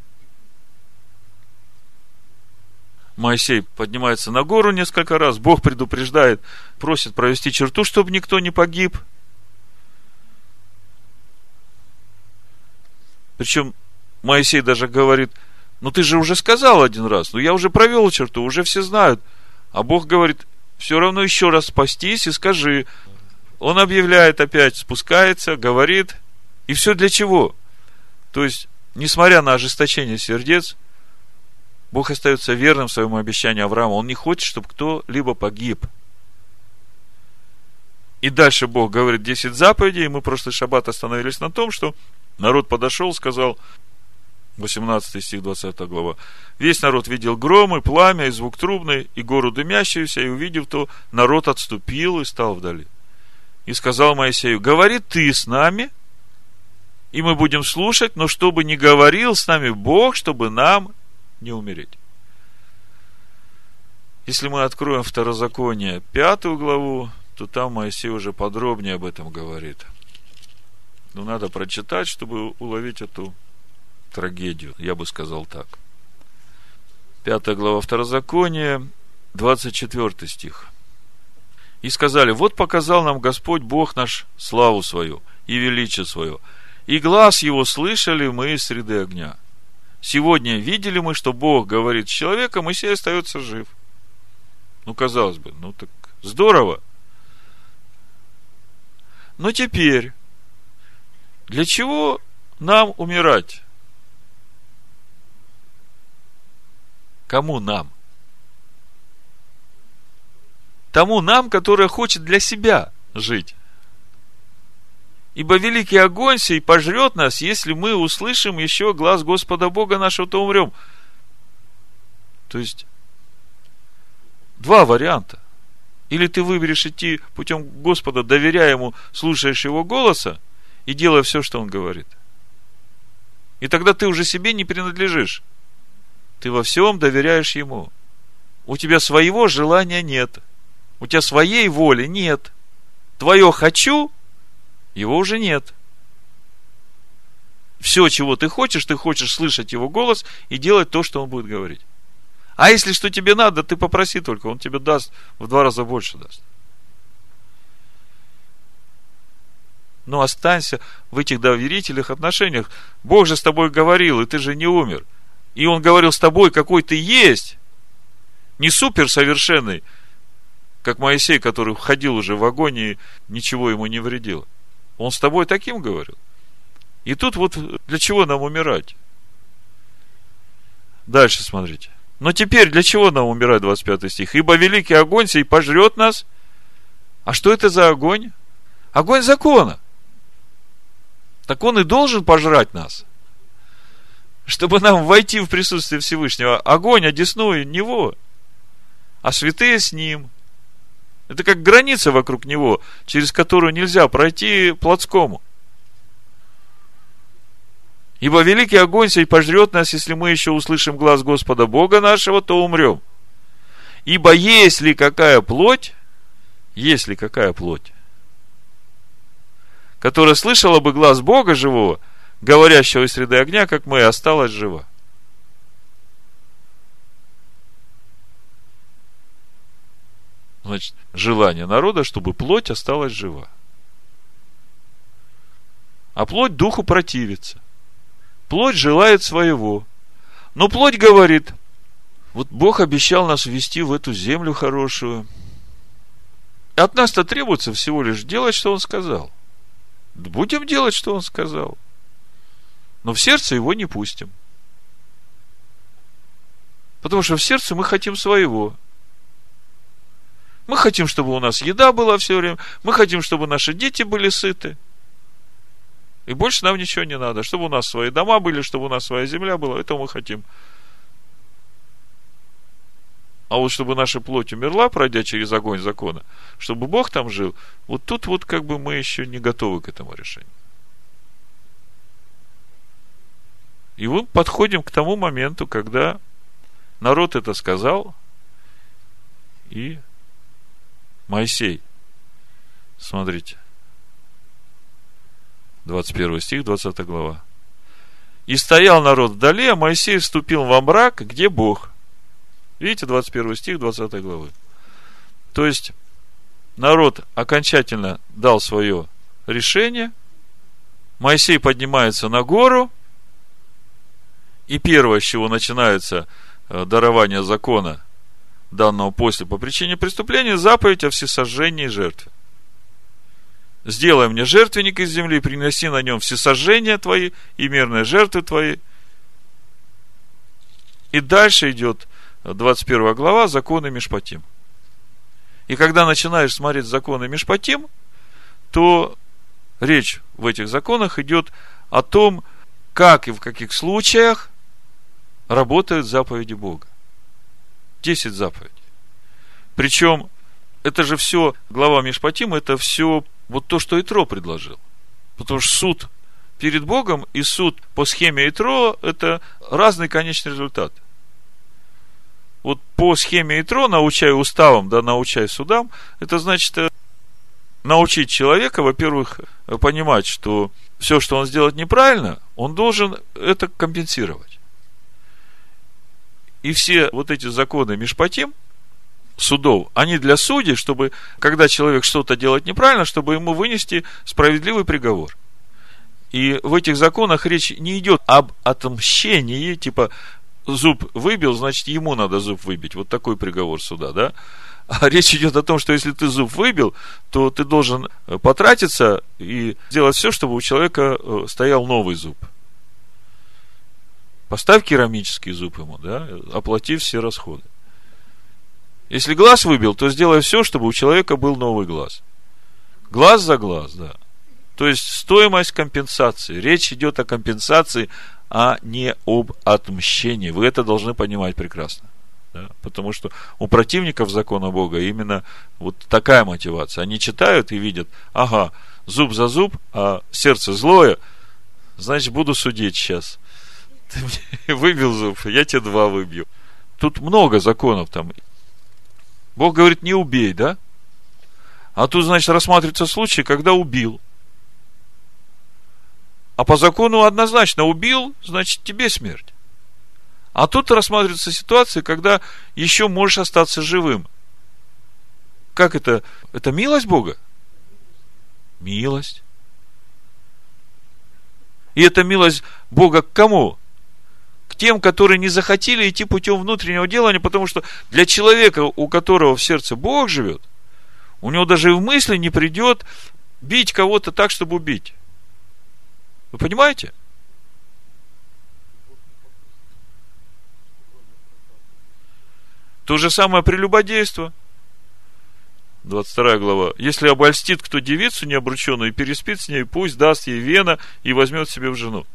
Моисей поднимается на гору несколько раз, Бог предупреждает, просит провести черту, чтобы никто не погиб. Причем Моисей даже говорит, ну ты же уже сказал один раз, ну я уже провел черту, уже все знают. А Бог говорит, все равно еще раз спастись и скажи. Он объявляет опять, спускается, говорит. И все для чего? То есть, несмотря на ожесточение сердец, Бог остается верным своему обещанию Авраама. Он не хочет, чтобы кто-либо погиб. И дальше Бог говорит 10 заповедей. И мы прошлый шаббат остановились на том, что народ подошел, сказал, 18 стих, 20 глава. Весь народ видел громы, пламя и звук трубный, и гору дымящуюся, и увидев то, народ отступил и стал вдали. И сказал Моисею, говори ты с нами, и мы будем слушать, но чтобы не говорил с нами Бог, чтобы нам не умереть. Если мы откроем Второзаконие, пятую главу, то там Моисей уже подробнее об этом говорит. Но надо прочитать, чтобы уловить эту трагедию, я бы сказал так. Пятая глава Второзакония, 24 стих. И сказали, вот показал нам Господь Бог наш славу свою и величие свое, и глаз его слышали мы из среды огня – Сегодня видели мы, что Бог говорит с человеком, и сей остается жив. Ну, казалось бы, ну так здорово. Но теперь, для чего нам умирать? Кому нам? Тому нам, который хочет для себя жить. Ибо великий огонь сей пожрет нас, если мы услышим еще глаз Господа Бога нашего, то умрем. То есть, два варианта. Или ты выберешь идти путем Господа, доверяя Ему, слушаешь Его голоса и делая все, что Он говорит. И тогда ты уже себе не принадлежишь. Ты во всем доверяешь Ему. У тебя своего желания нет. У тебя своей воли нет. Твое «хочу» его уже нет. Все, чего ты хочешь, ты хочешь слышать его голос и делать то, что он будет говорить. А если что тебе надо, ты попроси только, он тебе даст в два раза больше даст. Но останься в этих доверительных отношениях. Бог же с тобой говорил, и ты же не умер. И Он говорил с тобой, какой ты есть. Не суперсовершенный, как Моисей, который входил уже в огонь и ничего ему не вредило. Он с тобой таким говорил. И тут вот для чего нам умирать? Дальше смотрите. Но теперь для чего нам умирать, 25 стих? Ибо великий огонь сей пожрет нас. А что это за огонь? Огонь закона. Так он и должен пожрать нас. Чтобы нам войти в присутствие Всевышнего. Огонь одесную него, а святые с ним – это как граница вокруг него, через которую нельзя пройти плотскому. Ибо великий огонь сей пожрет нас, если мы еще услышим глаз Господа Бога нашего, то умрем. Ибо есть ли какая плоть, есть ли какая плоть, которая слышала бы глаз Бога живого, говорящего из среды огня, как мы, осталась жива. Значит, желание народа, чтобы плоть осталась жива. А плоть духу противится. Плоть желает своего. Но плоть говорит, вот Бог обещал нас ввести в эту землю хорошую. От нас-то требуется всего лишь делать, что Он сказал. Будем делать, что Он сказал. Но в сердце его не пустим. Потому что в сердце мы хотим своего. Мы хотим, чтобы у нас еда была все время. Мы хотим, чтобы наши дети были сыты. И больше нам ничего не надо. Чтобы у нас свои дома были, чтобы у нас своя земля была. Это мы хотим. А вот чтобы наша плоть умерла, пройдя через огонь закона, чтобы Бог там жил, вот тут вот как бы мы еще не готовы к этому решению. И мы подходим к тому моменту, когда народ это сказал, и Моисей, смотрите, 21 стих, 20 глава. И стоял народ вдали, а Моисей вступил во мрак, где Бог. Видите, 21 стих, 20 главы. То есть, народ окончательно дал свое решение, Моисей поднимается на гору, и первое, с чего начинается э, дарование закона, данного после по причине преступления, заповедь о всесожжении жертвы сделай мне жертвенник из земли, приноси на нем всесожжения твои и мирные жертвы твои. И дальше идет 21 глава, законы Мишпатим. И когда начинаешь смотреть законы Мишпатим, то речь в этих законах идет о том, как и в каких случаях работают заповеди Бога. Десять заповедей. Причем это же все, глава Мишпатим, это все вот то, что Итро предложил. Потому что суд перед Богом и суд по схеме Итро – это разный конечный результат. Вот по схеме Итро, научай уставам, да научай судам, это значит э, научить человека, во-первых, понимать, что все, что он сделает неправильно, он должен это компенсировать. И все вот эти законы Мишпатим – судов, они для судей, чтобы, когда человек что-то делает неправильно, чтобы ему вынести справедливый приговор. И в этих законах речь не идет об отмщении, типа зуб выбил, значит ему надо зуб выбить. Вот такой приговор суда, да? А речь идет о том, что если ты зуб выбил, то ты должен потратиться и сделать все, чтобы у человека э, стоял новый зуб. Поставь керамический зуб ему, да, оплати все расходы. Если глаз выбил, то сделай все, чтобы у человека был новый глаз. Глаз за глаз, да. То есть стоимость компенсации. Речь идет о компенсации, а не об отмщении. Вы это должны понимать прекрасно. Да? Потому что у противников закона Бога именно вот такая мотивация. Они читают и видят, ага, зуб за зуб, а сердце злое, значит, буду судить сейчас. Ты мне выбил зуб, я тебе два выбью. Тут много законов там. Бог говорит, не убей, да? А тут, значит, рассматривается случай, когда убил. А по закону однозначно убил, значит, тебе смерть. А тут рассматривается ситуация, когда еще можешь остаться живым. Как это? Это милость Бога? Милость. И это милость Бога к кому? Тем, которые не захотели идти путем внутреннего делания, потому что для человека, у которого в сердце Бог живет, у него даже и в мысли не придет бить кого-то так, чтобы убить. Вы понимаете? То же самое прелюбодейство. 22 глава. Если обольстит кто девицу необрученную и переспит с ней, пусть даст ей вена и возьмет себе в жену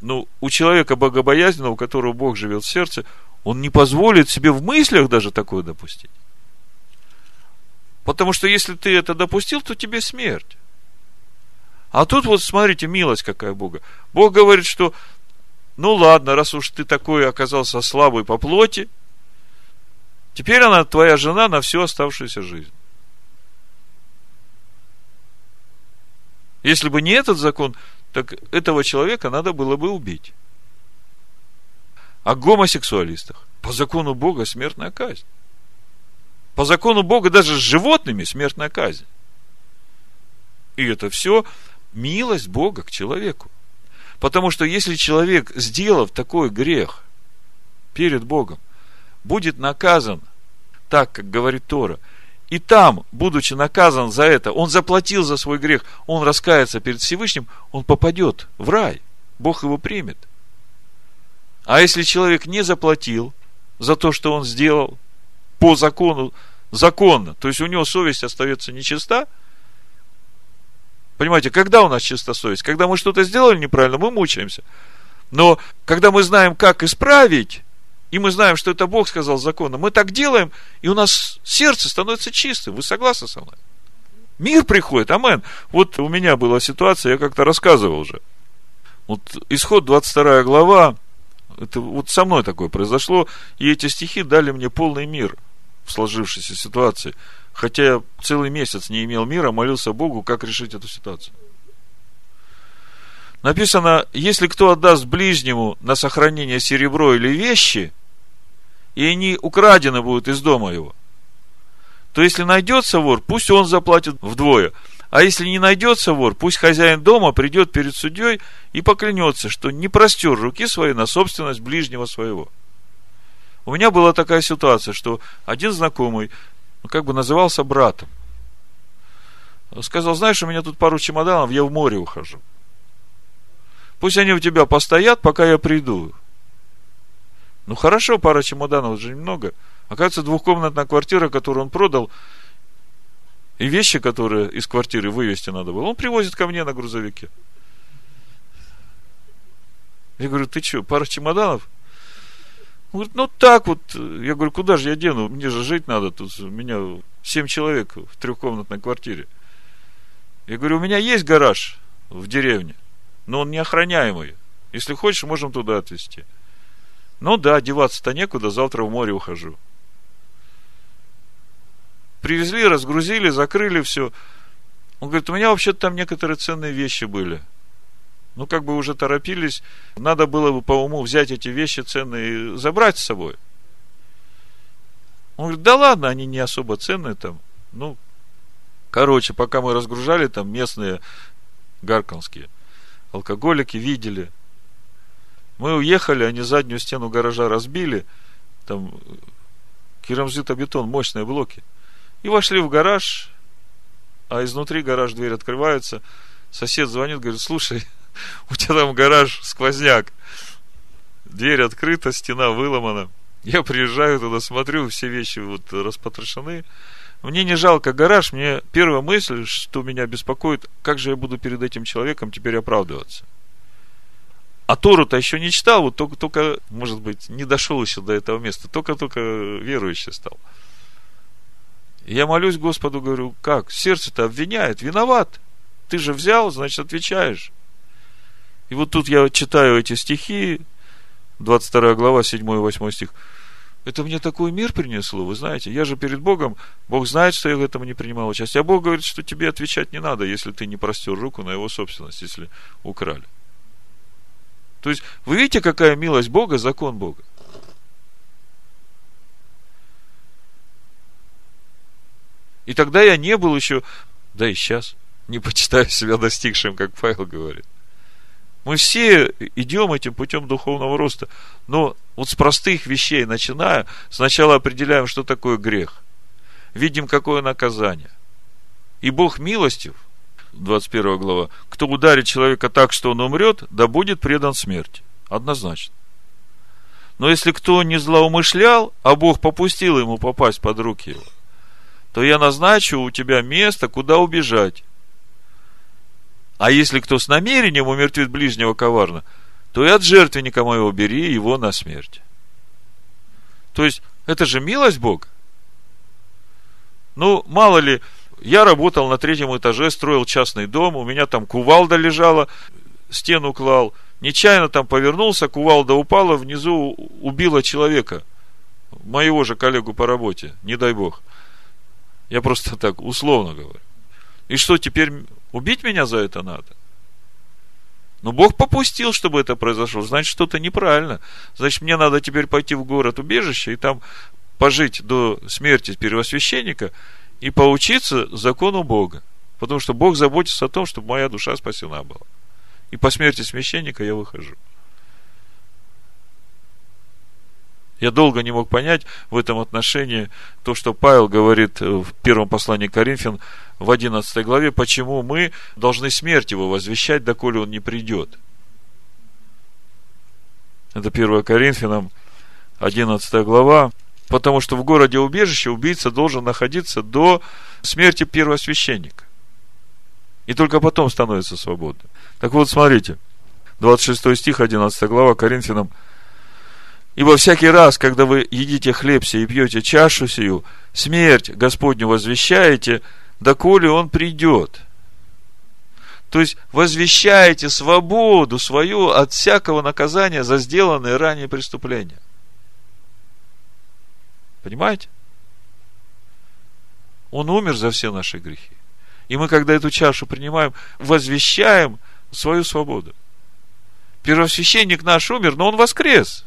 ну, у человека богобоязненного, у которого Бог живет в сердце, он не позволит себе в мыслях даже такое допустить. Потому что если ты это допустил, то тебе смерть. А тут вот смотрите, милость какая Бога. Бог говорит, что ну ладно, раз уж ты такой оказался слабый по плоти, теперь она твоя жена на всю оставшуюся жизнь. Если бы не этот закон, так этого человека надо было бы убить. О гомосексуалистах. По закону Бога смертная казнь. По закону Бога даже с животными смертная казнь. И это все милость Бога к человеку. Потому что если человек, сделав такой грех перед Богом, будет наказан так, как говорит Тора – и там, будучи наказан за это, он заплатил за свой грех, он раскается перед Всевышним, он попадет в рай. Бог его примет. А если человек не заплатил за то, что он сделал по закону, законно, то есть у него совесть остается нечиста, понимаете, когда у нас чиста совесть? Когда мы что-то сделали неправильно, мы мучаемся. Но когда мы знаем, как исправить, и мы знаем, что это Бог сказал законно, мы так делаем, и у нас сердце становится чистым. Вы согласны со мной? Мир приходит, амен. Вот у меня была ситуация, я как-то рассказывал уже. Вот исход 22 глава, Это вот со мной такое произошло, и эти стихи дали мне полный мир в сложившейся ситуации. Хотя я целый месяц не имел мира, молился Богу, как решить эту ситуацию. Написано, если кто отдаст ближнему на сохранение серебро или вещи, и они украдены будут из дома его, то если найдется вор, пусть он заплатит вдвое. А если не найдется вор, пусть хозяин дома придет перед судьей и поклянется, что не простер руки своей на собственность ближнего своего. У меня была такая ситуация, что один знакомый, ну, как бы назывался братом, сказал, знаешь, у меня тут пару чемоданов, я в море ухожу. Пусть они у тебя постоят, пока я приду. Ну хорошо, пара чемоданов, уже немного. Оказывается, двухкомнатная квартира, которую он продал, и вещи, которые из квартиры вывести надо было, он привозит ко мне на грузовике. Я говорю, ты что, пара чемоданов? Он говорит, ну так вот. Я говорю, куда же я дену? Мне же жить надо. Тут у меня семь человек в трехкомнатной квартире. Я говорю, у меня есть гараж в деревне, но он не охраняемый. Если хочешь, можем туда отвезти. Ну да, деваться-то некуда, завтра в море ухожу. Привезли, разгрузили, закрыли все. Он говорит, у меня вообще-то там некоторые ценные вещи были. Ну, как бы уже торопились. Надо было бы по уму взять эти вещи ценные и забрать с собой. Он говорит, да ладно, они не особо ценные там. Ну, короче, пока мы разгружали, там местные гарконские алкоголики видели. Мы уехали, они заднюю стену гаража разбили, там керамзитобетон, мощные блоки. И вошли в гараж, а изнутри гараж дверь открывается. Сосед звонит, говорит, слушай, у тебя там гараж сквозняк. Дверь открыта, стена выломана. Я приезжаю туда, смотрю, все вещи вот распотрошены. Мне не жалко гараж, мне первая мысль, что меня беспокоит, как же я буду перед этим человеком теперь оправдываться. А Тору-то еще не читал, вот только, только, может быть, не дошел еще до этого места, только-только верующий стал. Я молюсь Господу, говорю, как? Сердце-то обвиняет, виноват. Ты же взял, значит, отвечаешь. И вот тут я читаю эти стихи, 22 глава, 7 и 8 стих. Это мне такой мир принесло, вы знаете. Я же перед Богом, Бог знает, что я в этом не принимал участие. А Бог говорит, что тебе отвечать не надо, если ты не простер руку на его собственность, если украли. То есть, вы видите, какая милость Бога, закон Бога. И тогда я не был еще, да и сейчас, не почитаю себя достигшим, как Павел говорит. Мы все идем этим путем духовного роста. Но вот с простых вещей начиная, сначала определяем, что такое грех. Видим, какое наказание. И Бог милостив, 21 глава, кто ударит человека так, что он умрет, да будет предан смерти. Однозначно. Но если кто не злоумышлял, а Бог попустил ему попасть под руки его, то я назначу у тебя место, куда убежать, а если кто с намерением умертвит ближнего коварно, то и от жертвенника моего бери его на смерть. То есть, это же милость Бога. Ну, мало ли, я работал на третьем этаже, строил частный дом, у меня там кувалда лежала, стену клал, нечаянно там повернулся, кувалда упала, внизу убила человека, моего же коллегу по работе, не дай бог. Я просто так условно говорю. И что, теперь убить меня за это надо? Но Бог попустил, чтобы это произошло. Значит, что-то неправильно. Значит, мне надо теперь пойти в город убежище и там пожить до смерти первосвященника и поучиться закону Бога. Потому что Бог заботится о том, чтобы моя душа спасена была. И по смерти священника я выхожу. Я долго не мог понять в этом отношении то, что Павел говорит в первом послании Коринфян в 11 главе, почему мы должны смерть его возвещать, доколе он не придет. Это 1 Коринфянам 11 глава. Потому что в городе убежище убийца должен находиться до смерти первосвященника. И только потом становится свободным. Так вот, смотрите. 26 стих, 11 глава Коринфянам Ибо всякий раз, когда вы едите хлеб сей и пьете чашу сию, смерть Господню возвещаете, доколе Он придет. То есть возвещаете свободу свою от всякого наказания за сделанные ранее преступления. Понимаете? Он умер за все наши грехи. И мы, когда эту чашу принимаем, возвещаем свою свободу. Первосвященник наш умер, но он воскрес.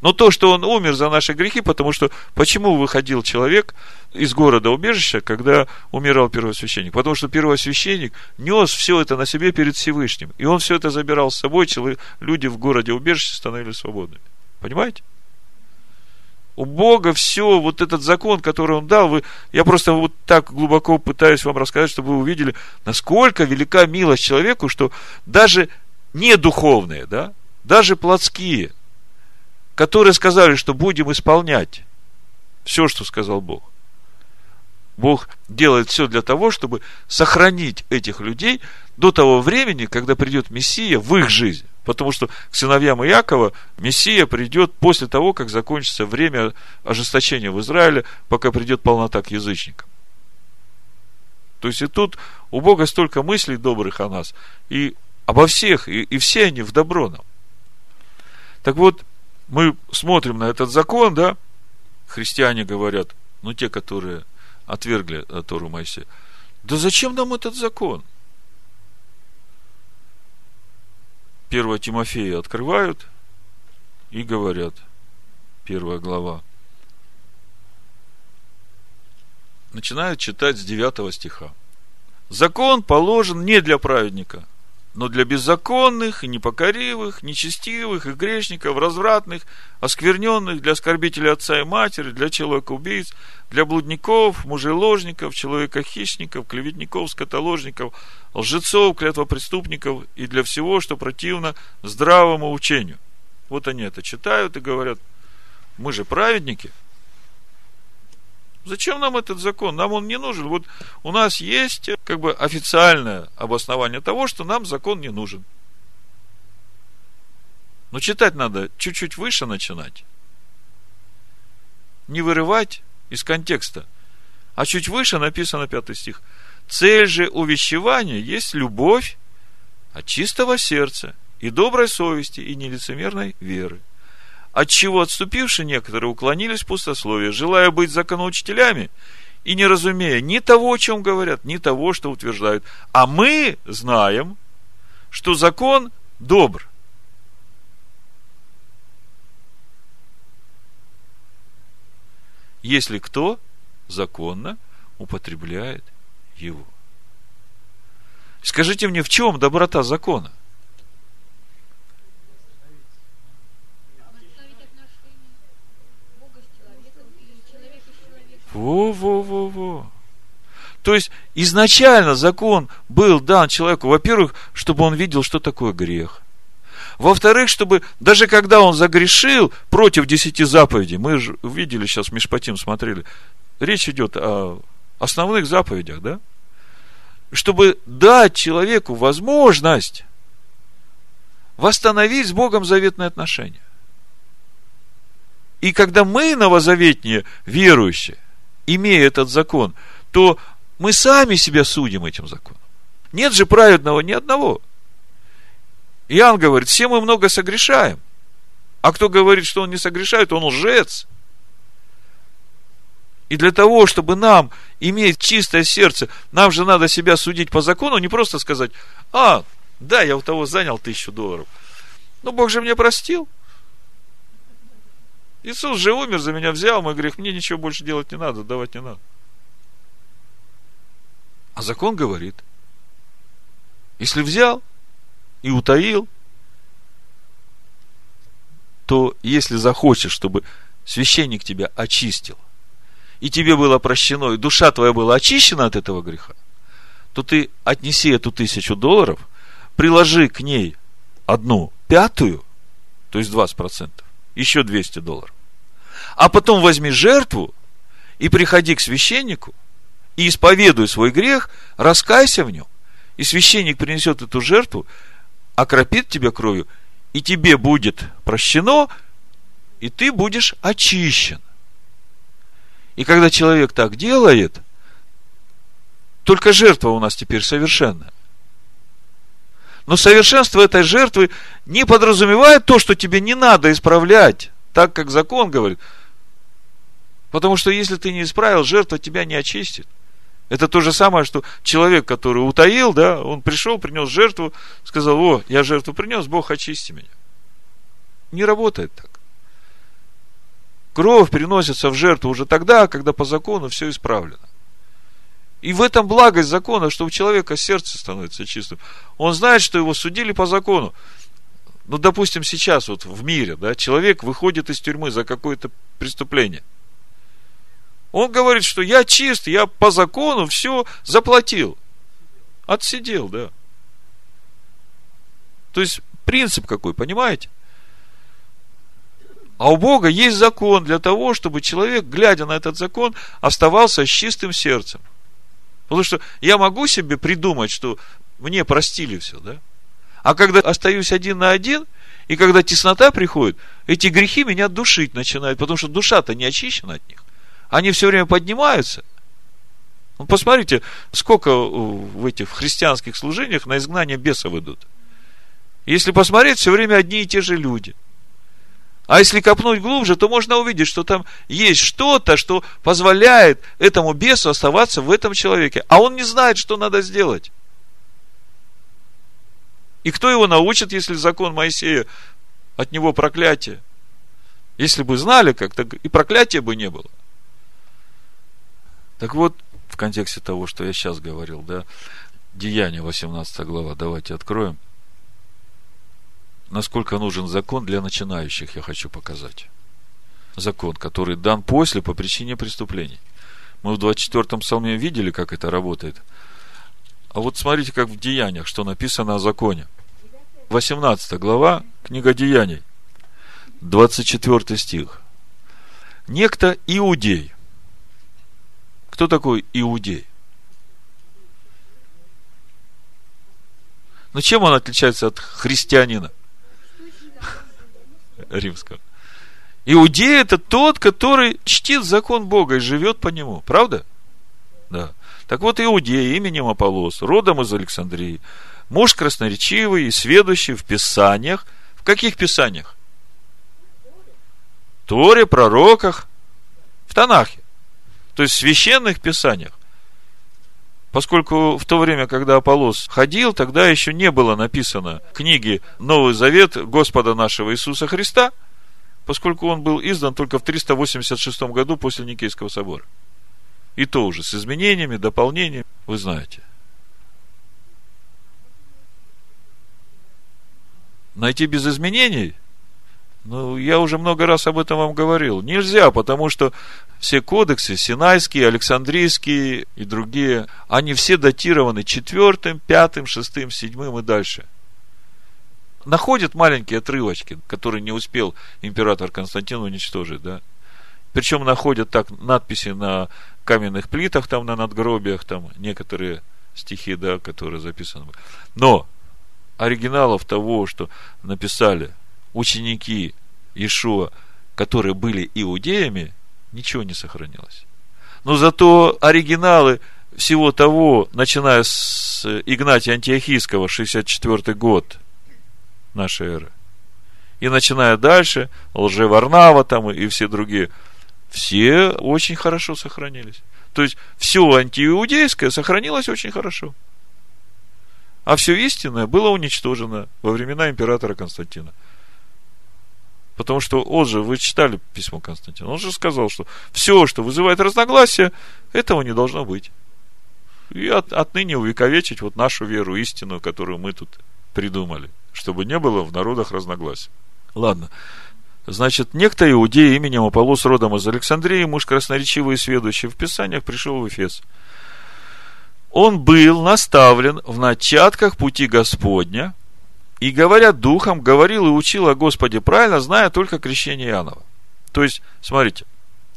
Но то, что он умер за наши грехи, потому что почему выходил человек из города убежища, когда умирал первосвященник? Потому что первосвященник нес все это на себе перед Всевышним. И он все это забирал с собой, люди в городе убежища становились свободными. Понимаете? У Бога все, вот этот закон, который Он дал, вы, я просто вот так глубоко пытаюсь вам рассказать, чтобы вы увидели, насколько велика милость человеку, что даже не духовные, да, даже плотские – которые сказали, что будем исполнять все, что сказал Бог. Бог делает все для того, чтобы сохранить этих людей до того времени, когда придет Мессия в их жизнь. Потому что к сыновьям Иакова Мессия придет после того, как закончится время ожесточения в Израиле, пока придет полнота к язычникам. То есть и тут у Бога столько мыслей добрых о нас, и обо всех, и, и все они в добро нам. Так вот, мы смотрим на этот закон, да, христиане говорят, ну, те, которые отвергли Тору Моисея, да зачем нам этот закон? 1 Тимофея открывают и говорят, первая глава, начинают читать с 9 стиха. Закон положен не для праведника, но для беззаконных, непокоривых, нечестивых и грешников, развратных, оскверненных, для оскорбителей отца и матери, для человека-убийц, для блудников, мужеложников, человека-хищников, клеветников, скотоложников, лжецов, клятвопреступников и для всего, что противно здравому учению. Вот они это читают и говорят, мы же праведники – Зачем нам этот закон? Нам он не нужен. Вот у нас есть как бы официальное обоснование того, что нам закон не нужен. Но читать надо чуть-чуть выше начинать. Не вырывать из контекста. А чуть выше написано пятый стих. Цель же увещевания есть любовь от чистого сердца и доброй совести и нелицемерной веры – от чего отступившие некоторые уклонились в пустословие, желая быть законоучителями и не разумея ни того, о чем говорят, ни того, что утверждают. А мы знаем, что закон добр. Если кто законно употребляет его. Скажите мне, в чем доброта закона? – Во-во-во-во. То есть, изначально закон был дан человеку, во-первых, чтобы он видел, что такое грех. Во-вторых, чтобы даже когда он загрешил против десяти заповедей, мы же видели сейчас, Мишпатим смотрели, речь идет о основных заповедях, да? Чтобы дать человеку возможность восстановить с Богом заветные отношения. И когда мы новозаветние верующие, имея этот закон, то мы сами себя судим этим законом. Нет же праведного ни одного. Иоанн говорит, все мы много согрешаем. А кто говорит, что он не согрешает, он лжец. И для того, чтобы нам иметь чистое сердце, нам же надо себя судить по закону, не просто сказать, а, да, я у того занял тысячу долларов. Ну, Бог же мне простил. Иисус же умер за меня, взял мой грех, мне ничего больше делать не надо, давать не надо. А закон говорит, если взял и утаил, то если захочешь, чтобы священник тебя очистил, и тебе было прощено, и душа твоя была очищена от этого греха, то ты отнеси эту тысячу долларов, приложи к ней одну пятую, то есть 20%, еще 200 долларов. А потом возьми жертву и приходи к священнику и исповедуй свой грех, раскайся в нем. И священник принесет эту жертву, окропит тебя кровью, и тебе будет прощено, и ты будешь очищен. И когда человек так делает, только жертва у нас теперь совершенная. Но совершенство этой жертвы не подразумевает то, что тебе не надо исправлять, так как закон говорит. Потому что если ты не исправил, жертва тебя не очистит. Это то же самое, что человек, который утаил, да, он пришел, принес жертву, сказал, о, я жертву принес, Бог очисти меня. Не работает так. Кровь переносится в жертву уже тогда, когда по закону все исправлено. И в этом благость закона, что у человека сердце становится чистым. Он знает, что его судили по закону. Ну, допустим, сейчас вот в мире, да, человек выходит из тюрьмы за какое-то преступление. Он говорит, что я чист, я по закону все заплатил. Отсидел, да. То есть, принцип какой, понимаете? А у Бога есть закон для того, чтобы человек, глядя на этот закон, оставался с чистым сердцем. Потому что я могу себе придумать, что мне простили все, да? А когда остаюсь один на один, и когда теснота приходит, эти грехи меня душить начинают, потому что душа-то не очищена от них. Они все время поднимаются. Ну, посмотрите, сколько в этих христианских служениях на изгнание бесов идут. Если посмотреть, все время одни и те же люди – а если копнуть глубже, то можно увидеть, что там есть что-то, что позволяет этому бесу оставаться в этом человеке. А он не знает, что надо сделать. И кто его научит, если закон Моисея от него проклятие? Если бы знали как, так и проклятия бы не было. Так вот, в контексте того, что я сейчас говорил, да, Деяние 18 глава, давайте откроем насколько нужен закон для начинающих, я хочу показать. Закон, который дан после по причине преступлений. Мы в 24-м псалме видели, как это работает. А вот смотрите, как в Деяниях, что написано о законе. 18 глава, книга Деяний, 24 стих. Некто иудей. Кто такой иудей? Ну, чем он отличается от христианина? римского. Иудей это тот, который чтит закон Бога и живет по нему. Правда? Да. Так вот, Иудей именем Аполлос, родом из Александрии, муж красноречивый и сведущий в Писаниях. В каких Писаниях? Торе, пророках, в Танахе. То есть в священных Писаниях. Поскольку в то время, когда Аполос ходил, тогда еще не было написано книги Новый Завет Господа нашего Иисуса Христа, поскольку он был издан только в 386 году после Никейского собора. И то уже с изменениями, дополнениями, вы знаете. Найти без изменений ну, я уже много раз об этом вам говорил. Нельзя, потому что все кодексы, Синайские, Александрийские и другие, они все датированы четвертым, пятым, шестым, седьмым и дальше. Находят маленькие отрывочки, которые не успел император Константин уничтожить, да. Причем находят так надписи на каменных плитах, там на надгробиях, там некоторые стихи, да, которые записаны. Но оригиналов того, что написали ученики Ишуа, которые были иудеями, ничего не сохранилось. Но зато оригиналы всего того, начиная с Игнатия Антиохийского, 64 год нашей эры, и начиная дальше, Лжеварнава там и все другие, все очень хорошо сохранились. То есть, все антииудейское сохранилось очень хорошо. А все истинное было уничтожено во времена императора Константина. Потому что он же, вы читали письмо Константина, он же сказал, что все, что вызывает разногласия, этого не должно быть. И от, отныне увековечить вот нашу веру истинную, которую мы тут придумали, чтобы не было в народах разногласий. Ладно. Значит, некто иудей именем Аполлос родом из Александрии, муж красноречивый и сведущий в Писаниях, пришел в Эфес. Он был наставлен в начатках пути Господня – и, говоря духом, говорил и учил о Господе правильно, зная только крещение Иоаннова. То есть, смотрите,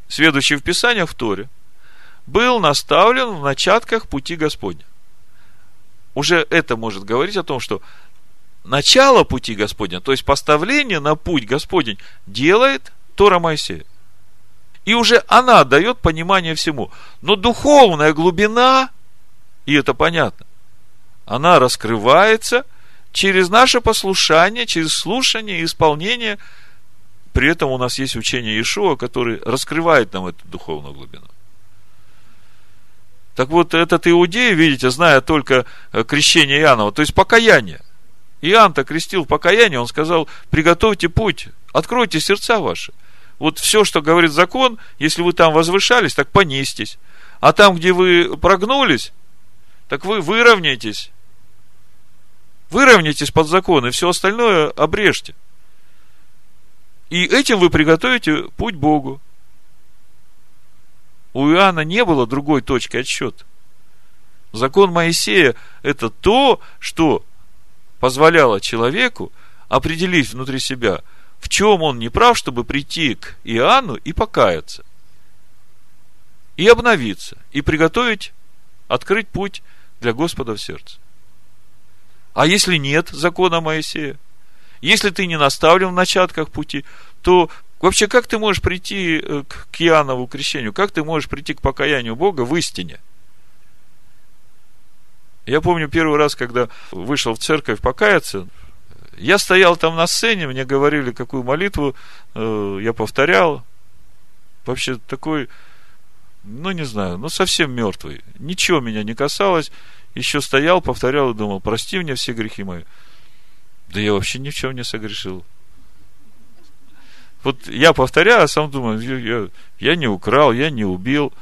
следующий в Писаниях в Торе, был наставлен в начатках пути Господня. Уже это может говорить о том, что начало пути Господня, то есть поставление на путь Господень, делает Тора Моисея. И уже она дает понимание всему. Но духовная глубина, и это понятно, она раскрывается – через наше послушание, через слушание и исполнение. При этом у нас есть учение Иешуа, который раскрывает нам эту духовную глубину. Так вот, этот иудей, видите, зная только э, крещение Иоаннова, то есть покаяние. Иоанн-то крестил в покаянии, он сказал, приготовьте путь, откройте сердца ваши. Вот все, что говорит закон, если вы там возвышались, так понестись. А там, где вы прогнулись, так вы выровняйтесь. Выровняйтесь под закон, и все остальное обрежьте. И этим вы приготовите путь Богу. У Иоанна не было другой точки отсчета. Закон Моисея – это то, что позволяло человеку определить внутри себя, в чем он не прав, чтобы прийти к Иоанну и покаяться. И обновиться, и приготовить, открыть путь для Господа в сердце. А если нет закона Моисея, если ты не наставлен в начатках пути, то вообще как ты можешь прийти э, к Иоаннову крещению? Как ты можешь прийти к покаянию Бога в истине? Я помню первый раз, когда вышел в церковь покаяться, я стоял там на сцене, мне говорили, какую молитву э, я повторял. Вообще такой ну, не знаю, ну, совсем мертвый. Ничего меня не касалось. Еще стоял, повторял и думал, прости мне все грехи мои. Да я вообще ни в чем не согрешил. Вот я повторяю, а сам думаю, я, я не украл, я не убил.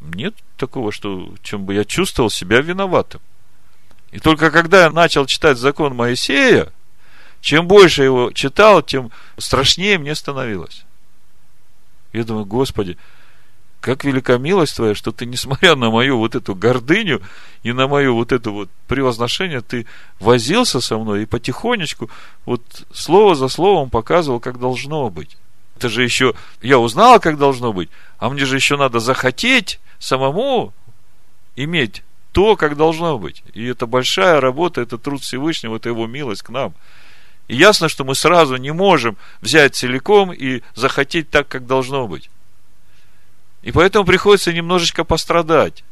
Нет такого, что чем бы я чувствовал себя виноватым. И только когда я начал читать закон Моисея, чем больше его читал, тем страшнее мне становилось. Я думаю, Господи, как велика милость твоя, что ты, несмотря на мою вот эту гордыню и на мое вот это вот превозношение, ты возился со мной и потихонечку вот слово за словом показывал, как должно быть. Это же еще, я узнала, как должно быть, а мне же еще надо захотеть самому иметь то, как должно быть. И это большая работа, это труд Всевышнего, это его милость к нам. И ясно, что мы сразу не можем взять целиком и захотеть так, как должно быть. И поэтому приходится немножечко пострадать,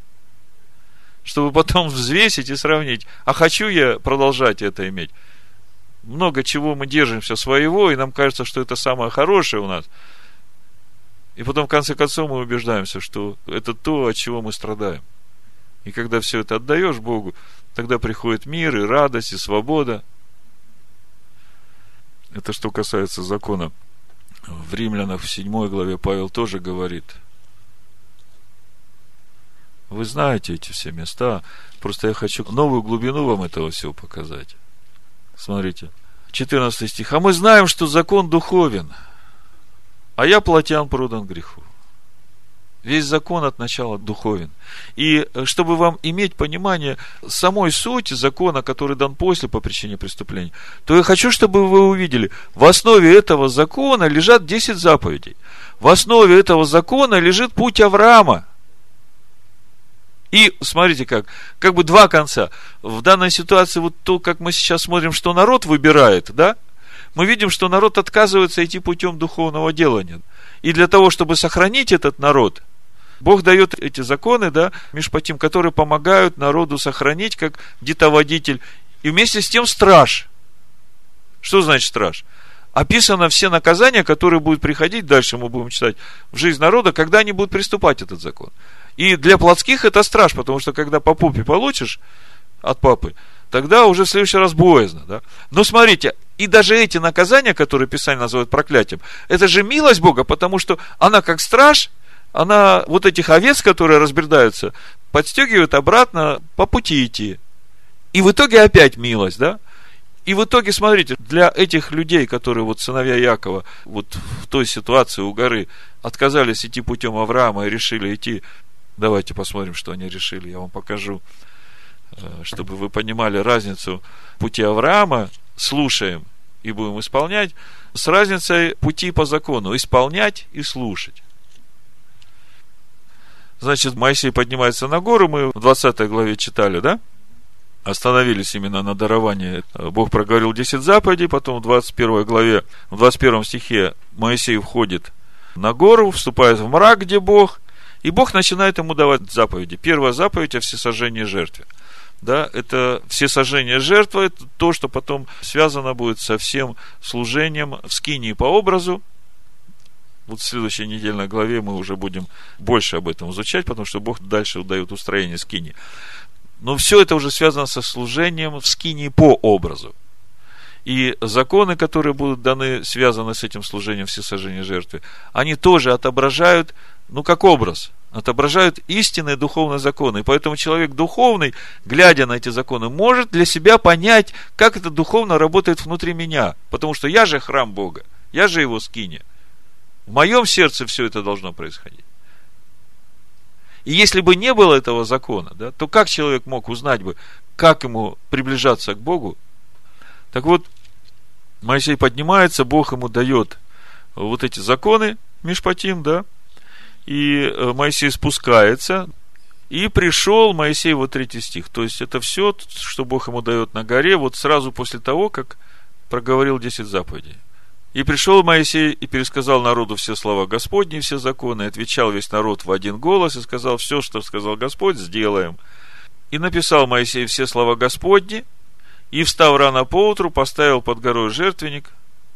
чтобы потом взвесить и сравнить. А хочу я продолжать это иметь? Много чего мы держимся своего, и нам кажется, что это самое хорошее у нас. И потом, в конце концов, мы убеждаемся, что это то, от чего мы страдаем. И когда все это отдаешь Богу, тогда приходит мир и радость, и свобода. Это что касается закона. В Римлянах в 7 главе Павел тоже говорит – вы знаете эти все места. Просто я хочу новую глубину вам этого всего показать. Смотрите. 14 стих. А мы знаем, что закон духовен, а я плотян продан греху. Весь закон от начала духовен. И э, чтобы вам иметь понимание самой сути закона, который дан после по причине преступления, то я хочу, чтобы вы увидели, в основе этого закона лежат 10 заповедей. В основе этого закона лежит путь Авраама – и смотрите как, как бы два конца. В данной ситуации, вот то, как мы сейчас смотрим, что народ выбирает, да, мы видим, что народ отказывается идти путем духовного делания. И для того, чтобы сохранить этот народ, Бог дает эти законы, да, Мишпатим, которые помогают народу сохранить как детоводитель. И вместе с тем страж. Что значит страж? Описано все наказания, которые будут приходить, дальше мы будем читать, в жизнь народа, когда они будут приступать этот закон. И для плотских это страш, потому что когда по пупе получишь от папы, тогда уже в следующий раз боязно. Да? Но смотрите, и даже эти наказания, которые Писание называют проклятием, это же милость Бога, потому что она как страж, она вот этих овец, которые разбредаются, подстегивает обратно по пути идти. И в итоге опять милость, да? И в итоге, смотрите, для этих людей, которые вот сыновья Якова, вот в той ситуации у горы, отказались идти путем Авраама и решили идти Давайте посмотрим, что они решили. Я вам покажу, э, чтобы вы понимали разницу пути Авраама. Слушаем и будем исполнять. С разницей пути по закону. Исполнять и слушать. Значит, Моисей поднимается на гору, мы в 20 главе читали, да? Остановились именно на даровании. Бог проговорил 10 заповедей, потом в 21 главе, в 21 стихе Моисей входит на гору, вступает в мрак, где Бог, и Бог начинает ему давать заповеди. Первая заповедь о всесожжении жертве. да, это все сожжения жертвы, это то, что потом связано будет со всем служением в скинии по образу. Вот в следующей недельной главе мы уже будем больше об этом изучать, потому что Бог дальше дает устроение скини. Но все это уже связано со служением в скинии по образу. И законы, которые будут даны, связаны с этим служением всесожжения жертвы, они тоже отображают, ну, как образ, отображают истинные духовные законы. И поэтому человек духовный, глядя на эти законы, может для себя понять, как это духовно работает внутри меня. Потому что я же храм Бога, я же его скиня. В моем сердце все это должно происходить. И если бы не было этого закона, да, то как человек мог узнать бы, как ему приближаться к Богу? Так вот, Моисей поднимается, Бог ему дает вот эти законы, Мишпатим, да, и э, Моисей спускается, и пришел Моисей, вот третий стих. То есть, это все, что Бог ему дает на горе, вот сразу после того, как проговорил десять заповедей. И пришел Моисей и пересказал народу все слова Господни, все законы, и отвечал весь народ в один голос и сказал, все, что сказал Господь, сделаем. И написал Моисей все слова Господни, и, встав рано поутру, поставил под горой жертвенник,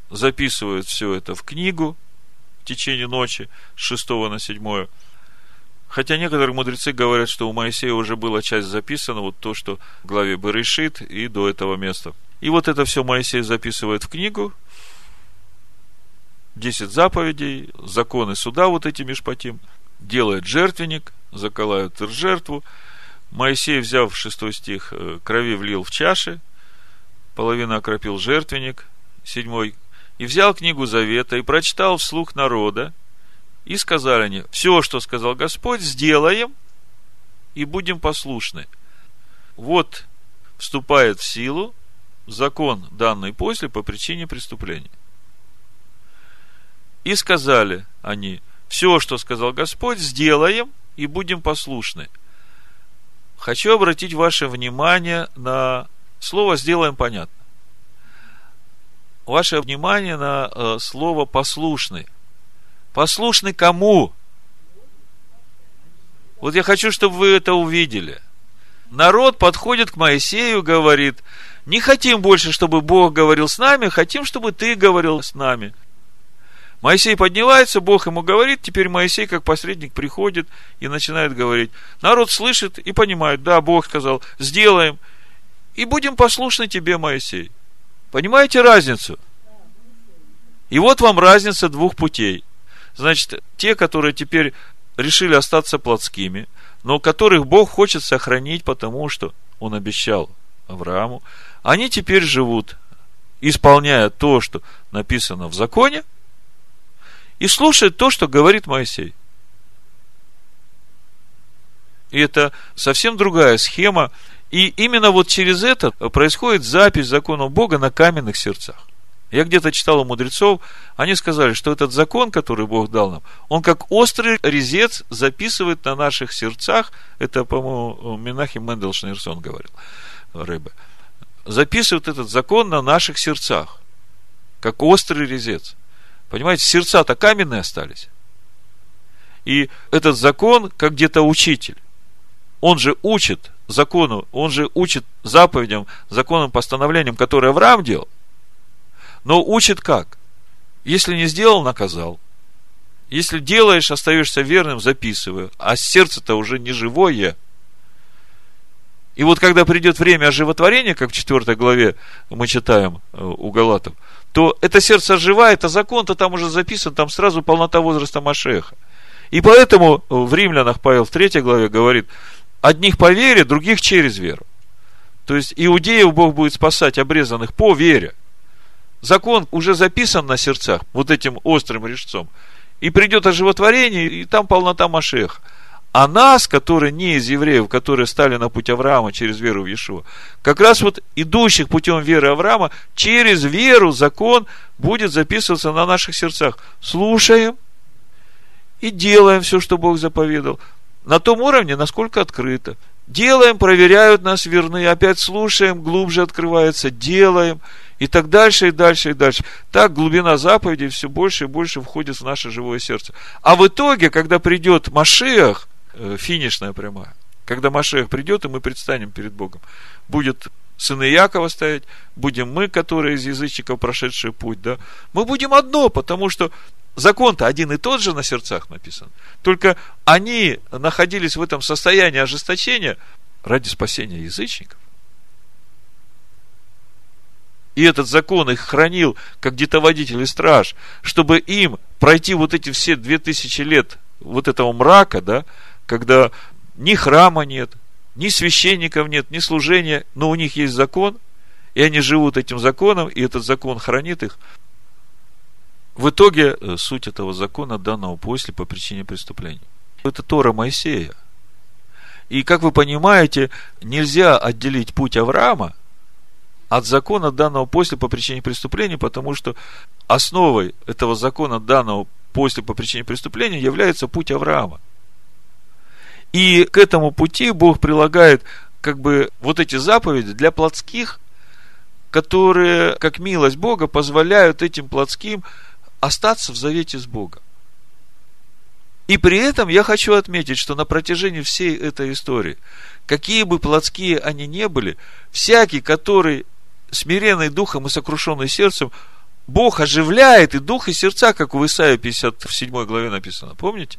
записывает все это в книгу, в течение ночи с 6 на 7. Хотя некоторые мудрецы говорят, что у Моисея уже была часть записана, вот то, что в главе Берешит и до этого места. И вот это все Моисей записывает в книгу, 10 заповедей, законы суда вот эти Мишпатим, делает жертвенник, заколают жертву. Моисей, взяв 6 стих, э, крови влил в чаши, половина окропил жертвенник, седьмой и взял книгу Завета и прочитал вслух народа, и сказали они, все, что сказал Господь, сделаем и будем послушны. Вот вступает в силу закон, данный после по причине преступления. И сказали они, все, что сказал Господь, сделаем и будем послушны. Хочу обратить ваше внимание на слово «сделаем» понятно ваше внимание на э, слово послушный. Послушный кому? Вот я хочу, чтобы вы это увидели. Народ подходит к Моисею, говорит, не хотим больше, чтобы Бог говорил с нами, хотим, чтобы ты говорил с нами. Моисей поднимается, Бог ему говорит, теперь Моисей как посредник приходит и начинает говорить. Народ слышит и понимает, да, Бог сказал, сделаем, и будем послушны тебе, Моисей. Понимаете разницу? И вот вам разница двух путей. Значит, те, которые теперь решили остаться плотскими, но которых Бог хочет сохранить, потому что Он обещал Аврааму, они теперь живут, исполняя то, что написано в законе, и слушают то, что говорит Моисей. И это совсем другая схема, и именно вот через это происходит запись закона Бога на каменных сердцах. Я где-то читал у мудрецов, они сказали, что этот закон, который Бог дал нам, он как острый резец записывает на наших сердцах, это, по-моему, Минахим Мендел Шнерсон говорил, рыбы, записывает этот закон на наших сердцах, как острый резец. Понимаете, сердца-то каменные остались. И этот закон, как где-то учитель, он же учит закону, он же учит заповедям, законам, постановлениям, которые Авраам делал. Но учит как? Если не сделал, наказал. Если делаешь, остаешься верным, записываю. А сердце-то уже не живое. И вот когда придет время оживотворения, как в 4 главе мы читаем э, у Галатов, то это сердце оживает, а закон-то там уже записан, там сразу полнота возраста Машеха. И поэтому в Римлянах Павел в 3 главе говорит, Одних по вере, других через веру. То есть иудеев Бог будет спасать обрезанных по вере. Закон уже записан на сердцах вот этим острым резцом. И придет оживотворение, и там полнота Машеха. А нас, которые не из евреев, которые стали на путь Авраама через веру в Иешуа, как раз вот идущих путем веры Авраама, через веру закон будет записываться на наших сердцах. Слушаем и делаем все, что Бог заповедал на том уровне, насколько открыто. Делаем, проверяют нас верны, опять слушаем, глубже открывается, делаем, и так дальше, и дальше, и дальше. Так глубина заповедей все больше и больше входит в наше живое сердце. А в итоге, когда придет Машиах, э, финишная прямая, Когда Машех придет, и мы предстанем перед Богом, будет сыны Якова стоять, будем мы, которые из язычников прошедшие путь, да, мы будем одно, потому что закон-то один и тот же на сердцах написан. Только они находились в этом состоянии ожесточения ради спасения язычников. И этот закон их хранил как детоводитель и страж, чтобы им пройти вот эти все две тысячи лет вот этого мрака, да, когда ни храма нет, ни священников нет, ни служения, но у них есть закон, и они живут этим законом, и этот закон хранит их. В итоге э, суть этого закона данного после по причине преступления. Это Тора Моисея. И, как вы понимаете, нельзя отделить путь Авраама от закона данного после по причине преступления, потому что основой этого закона данного после по причине преступления является путь Авраама. И к этому пути Бог прилагает как бы вот эти заповеди для плотских, которые, как милость Бога, позволяют этим плотским остаться в завете с Богом. И при этом я хочу отметить, что на протяжении всей этой истории, какие бы плотские они не были, всякий, который смиренный духом и сокрушенный сердцем, Бог оживляет и дух, и сердца, как в Исаии 57 главе написано. Помните?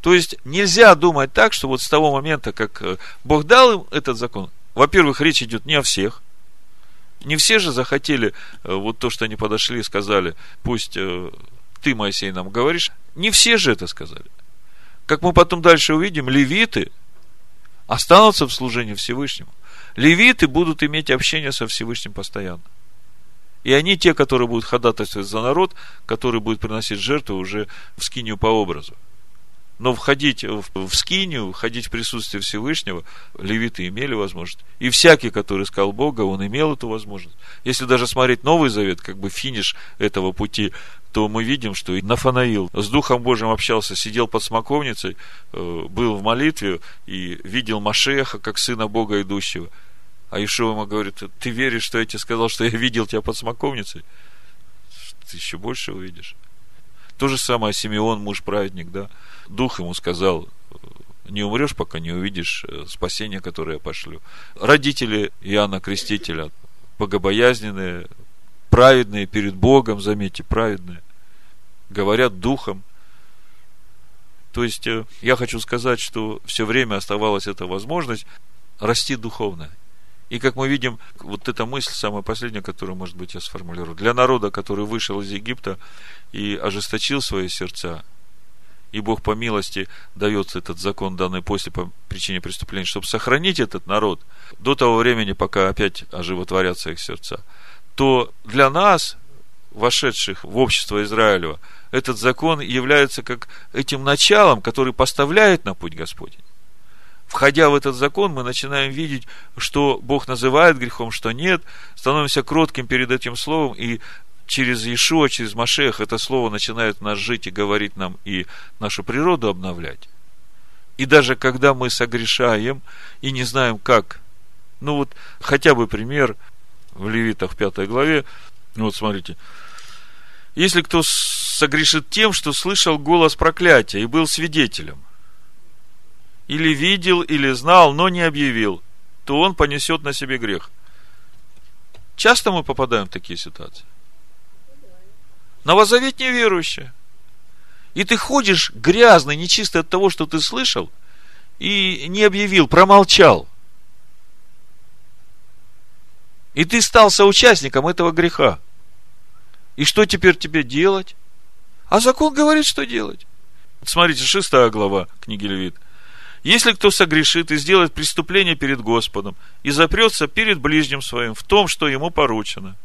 То есть нельзя думать так, что вот с того момента, как э, Бог дал им этот закон, во-первых, речь идет не о всех. Не все же захотели э, вот то, что они подошли и сказали, пусть э, ты, Моисей, нам говоришь. Не все же это сказали. Как мы потом дальше увидим, левиты останутся в служении Всевышнему. Левиты будут иметь общение со Всевышним постоянно. И они те, которые будут ходатайствовать за народ, который будет приносить жертву уже в скинию по образу. Но входить в, в скинию, входить в присутствие Всевышнего, левиты имели возможность. И всякий, который искал Бога, он имел эту возможность. Если даже смотреть Новый Завет, как бы финиш этого пути, то мы видим, что и Нафанаил с Духом Божьим общался, сидел под смоковницей, э, был в молитве и видел Машеха, как сына Бога идущего. А Ишуа ему говорит, ты веришь, что я тебе сказал, что я видел тебя под смоковницей? Ты еще больше увидишь. То же самое Симеон, муж праведник, да. Дух ему сказал, не умрешь, пока не увидишь э, спасение, которое я пошлю. Родители Иоанна Крестителя, богобоязненные, праведные перед Богом, заметьте, праведные, говорят духом. То есть, э, я хочу сказать, что все время оставалась эта возможность расти духовно. И как мы видим, вот эта мысль, самая последняя, которую, может быть, я сформулирую. Для народа, который вышел из Египта и ожесточил свои сердца, и Бог по милости дает этот закон, данный после по причине преступления, чтобы сохранить этот народ до того времени, пока опять оживотворятся их сердца, то для нас, вошедших в общество Израилева, этот закон является как этим началом, который поставляет на путь Господень входя в этот закон, мы начинаем видеть, что Бог называет грехом, что нет, становимся кротким перед этим словом, и через Иешуа, через Машех это слово начинает нас жить и говорить нам и нашу природу обновлять. И даже когда мы согрешаем и не знаем как, ну вот хотя бы пример в Левитах 5 главе, ну вот смотрите, если кто согрешит тем, что слышал голос проклятия и был свидетелем, или видел, или знал, но не объявил, то он понесет на себе грех. Часто мы попадаем в такие ситуации. Новозавет неверующие. И ты ходишь грязный, нечистый от того, что ты слышал, и не объявил, промолчал. И ты стал соучастником этого греха. И что теперь тебе делать? А закон говорит, что делать. Смотрите, шестая глава книги Левит – если кто согрешит и сделает преступление перед Господом и запрется перед ближним своим в том, что ему поручено.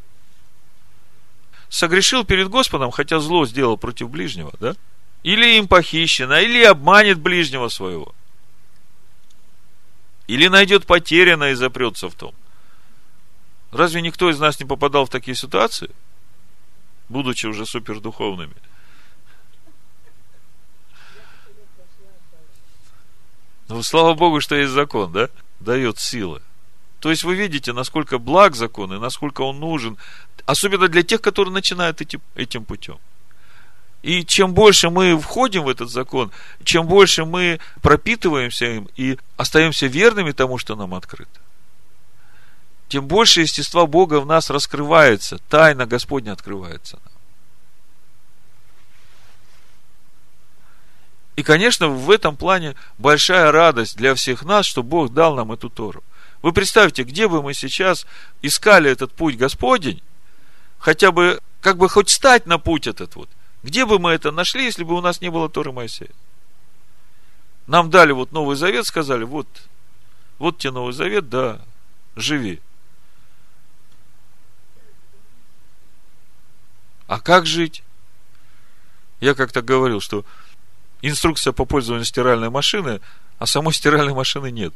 Согрешил перед Господом, хотя зло сделал против ближнего, да? Или им похищено, или обманет ближнего своего. Или найдет потерянное и запрется в том. Разве никто из нас не попадал в такие ситуации, будучи уже супердуховными? Ну, слава Богу, что есть закон, да? Дает силы. То есть вы видите, насколько благ закон и насколько он нужен, особенно для тех, которые начинают этим, этим путем. И чем больше мы входим в этот закон, чем больше мы пропитываемся им и остаемся верными тому, что нам открыто, тем больше естества Бога в нас раскрывается, тайна Господня открывается нам. И, конечно, в этом плане большая радость для всех нас, что Бог дал нам эту Тору. Вы представьте, где бы мы сейчас искали этот путь Господень, хотя бы, как бы хоть стать на путь этот вот. Где бы мы это нашли, если бы у нас не было Торы Моисея? Нам дали вот Новый Завет, сказали, вот, вот тебе Новый Завет, да, живи. А как жить? Я как-то говорил, что инструкция по пользованию стиральной машины, а самой стиральной машины нет.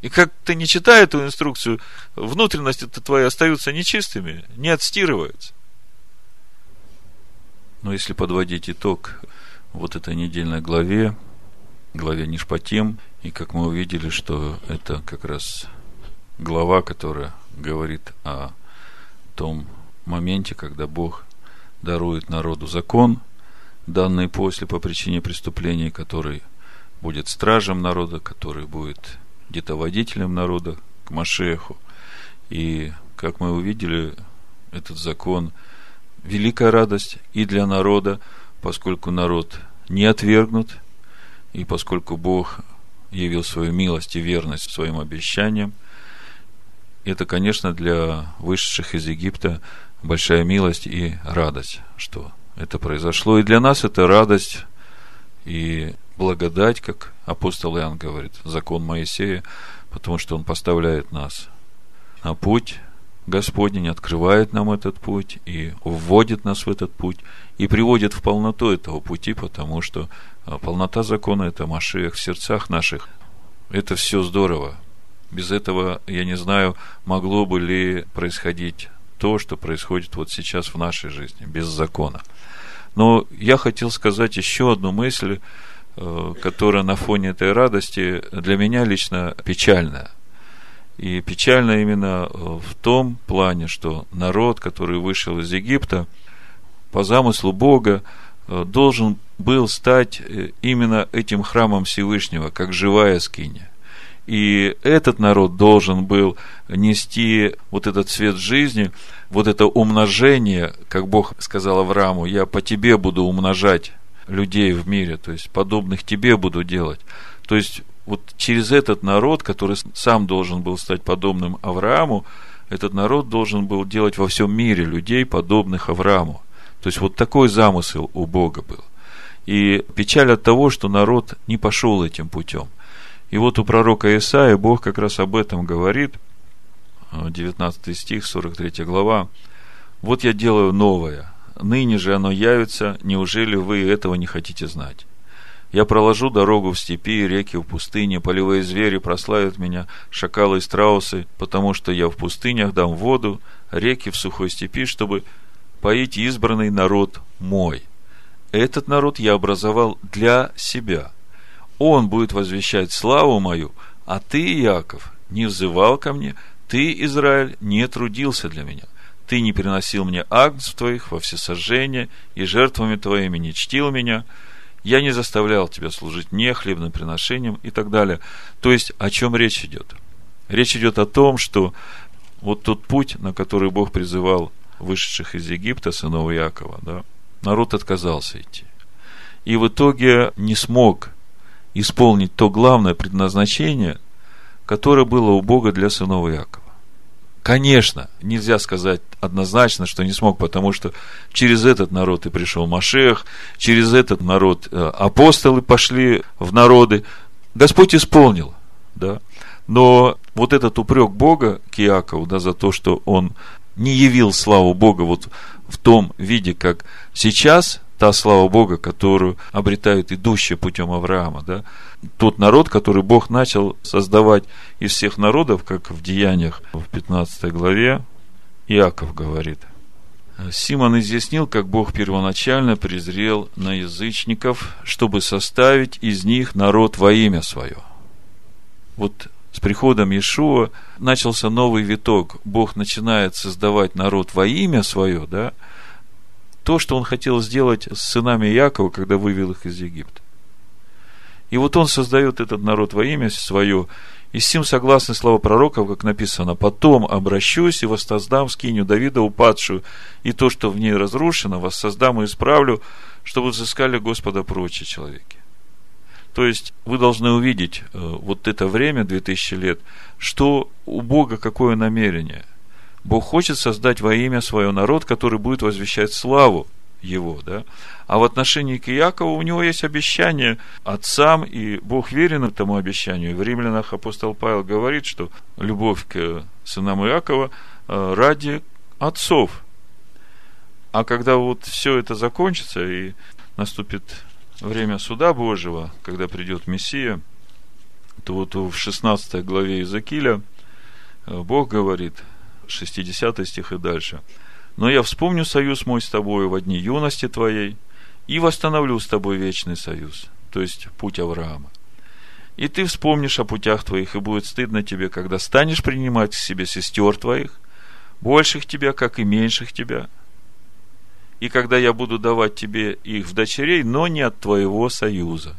И как ты не читая эту инструкцию, внутренности твои остаются нечистыми, не отстирываются. Но если подводить итог вот этой недельной главе, главе Нишпатим, и как мы увидели, что это как раз глава, которая говорит о том моменте, когда Бог дарует народу закон, данный после по причине преступлений, который будет стражем народа, который будет где-то водителем народа к Машеху. И, как мы увидели, этот закон – великая радость и для народа, поскольку народ не отвергнут, и поскольку Бог явил свою милость и верность своим обещаниям, это, конечно, для вышедших из Египта большая милость и радость, что это произошло. И для нас это радость и благодать, как апостол Иоанн говорит, закон Моисея, потому что он поставляет нас на путь Господень, открывает нам этот путь и вводит нас в этот путь и приводит в полноту этого пути, потому что а, полнота закона – это Машиях в сердцах наших. Это все здорово. Без этого, я не знаю, могло бы ли происходить то, что происходит вот сейчас в нашей жизни, без закона. Но я хотел сказать еще одну мысль, Э, которая на фоне этой радости для меня лично печальная. И печально именно э, в том плане, что народ, который вышел из Египта, по замыслу Бога, э, должен был стать именно этим храмом Всевышнего, как живая скиня. И этот народ должен был нести вот этот свет жизни, вот это умножение, как Бог сказал Аврааму, я по тебе буду умножать людей в мире, то есть подобных тебе буду делать. То есть вот через этот народ, который сам должен был стать подобным Аврааму, этот народ должен был делать во всем мире людей, подобных Аврааму. То есть вот такой замысел у Бога был. И печаль от того, что народ не пошел этим путем. И вот у пророка Исаия Бог как раз об этом говорит, 19 стих, 43 глава. «Вот я делаю новое, ныне же оно явится, неужели вы этого не хотите знать? Я проложу дорогу в степи, реки в пустыне, полевые звери прославят меня, шакалы и страусы, потому что я в пустынях дам воду, реки в сухой степи, чтобы поить избранный народ мой. Этот народ я образовал для себя. Он будет возвещать славу мою, а ты, Яков, не взывал ко мне, ты, Израиль, не трудился для меня ты не приносил мне агнцев твоих во всесожжение, и жертвами твоими не чтил меня, я не заставлял тебя служить мне хлебным приношением и так далее. То есть, о чем речь идет? Речь идет о том, что вот тот путь, на который Бог призывал вышедших из Египта, сынов Якова, да, народ отказался идти. И в итоге не смог исполнить то главное предназначение, которое было у Бога для сынов Якова. Конечно, нельзя сказать однозначно, что не смог, потому что через этот народ и пришел Машех, через этот народ э, апостолы пошли в народы. Господь исполнил, да. Но вот этот упрек Бога к Иакову, да, за то, что он не явил славу Бога вот в том виде, как сейчас, та слава Бога, которую обретают идущие путем Авраама, да, тот народ, который Бог начал создавать из всех народов, как в Деяниях в 15 главе, Иаков говорит. Симон изъяснил, как Бог первоначально презрел на язычников, чтобы составить из них народ во имя свое. Вот с приходом Иешуа начался новый виток. Бог начинает создавать народ во имя свое, да, то, что он хотел сделать с сынами Якова, когда вывел их из Египта. И вот он создает этот народ во имя свое, и с ним согласны слова пророков, как написано, «Потом обращусь и воссоздам скиню Давида упадшую, и то, что в ней разрушено, воссоздам и исправлю, чтобы взыскали Господа прочие человеки». То есть, вы должны увидеть э, вот это время, 2000 лет, что у Бога какое намерение. Бог хочет создать во имя свое народ, который будет возвещать славу его, да. А в отношении к Иакову у него есть обещание отцам, и Бог верен этому обещанию. В римлянах апостол Павел говорит, что любовь к сынам Иакова э, ради отцов. А когда вот все это закончится, и наступит время суда Божьего, когда придет Мессия, то вот в 16 главе Иезекииля э, Бог говорит, 60 стих и дальше – но я вспомню союз мой с тобою в дни юности твоей и восстановлю с тобой вечный союз, то есть путь Авраама. И ты вспомнишь о путях твоих, и будет стыдно тебе, когда станешь принимать к себе сестер твоих, больших тебя, как и меньших тебя. И когда я буду давать тебе их в дочерей, но не от твоего союза.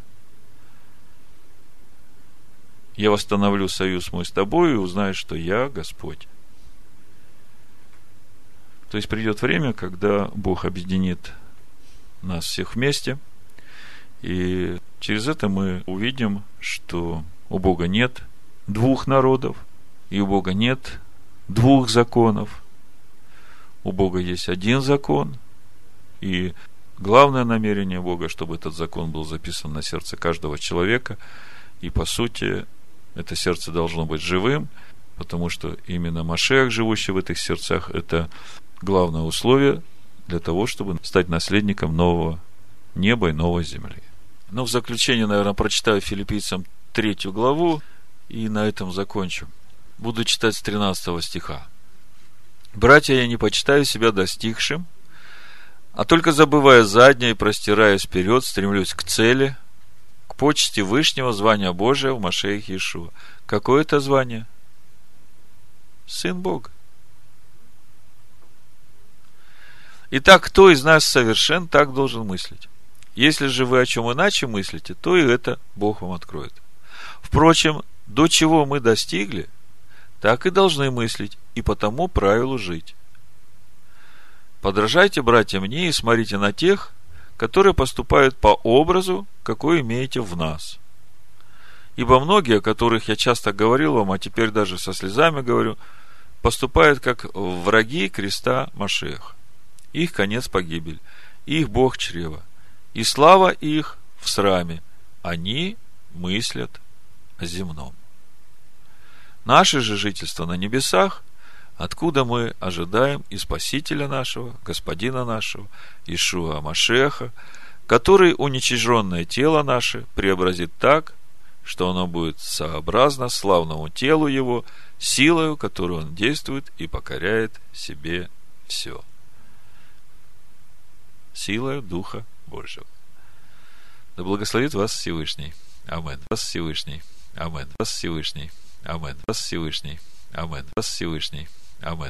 Я восстановлю союз мой с тобой, и узнаешь, что я Господь. То есть придет время, когда Бог объединит нас всех вместе, и через это мы увидим, что у Бога нет двух народов, и у Бога нет двух законов. У Бога есть один закон, и главное намерение Бога, чтобы этот закон был записан на сердце каждого человека, и по сути это сердце должно быть живым, потому что именно Машех, живущий в этих сердцах, это главное условие для того, чтобы стать наследником нового неба и новой земли. Ну, в заключение, наверное, прочитаю филиппийцам третью главу и на этом закончу. Буду читать с 13 стиха. «Братья, я не почитаю себя достигшим, а только забывая заднее и простираясь вперед, стремлюсь к цели, к почести Вышнего звания Божия в Машеях Иешуа. Какое это звание? Сын Бога. Итак, кто из нас совершен, так должен мыслить. Если же вы о чем иначе мыслите, то и это Бог вам откроет. Впрочем, до чего мы достигли, так и должны мыслить, и по тому правилу жить. Подражайте, братья, мне и смотрите на тех, которые поступают по образу, какой имеете в нас. Ибо многие, о которых я часто говорил вам, а теперь даже со слезами говорю, поступают как враги креста Машеха их конец погибель, их Бог чрева, и слава их в сраме, они мыслят о земном. Наше же жительство на небесах, откуда мы ожидаем и Спасителя нашего, Господина нашего, Ишуа Машеха, который уничиженное тело наше преобразит так, что оно будет сообразно славному телу его, силою, которую он действует и покоряет себе все силою Духа Божьего. Да благословит вас Всевышний. Амин. Вас Всевышний. Амин. Вас Всевышний. Амин. Вас Всевышний. Амин. Вас Всевышний. Амин.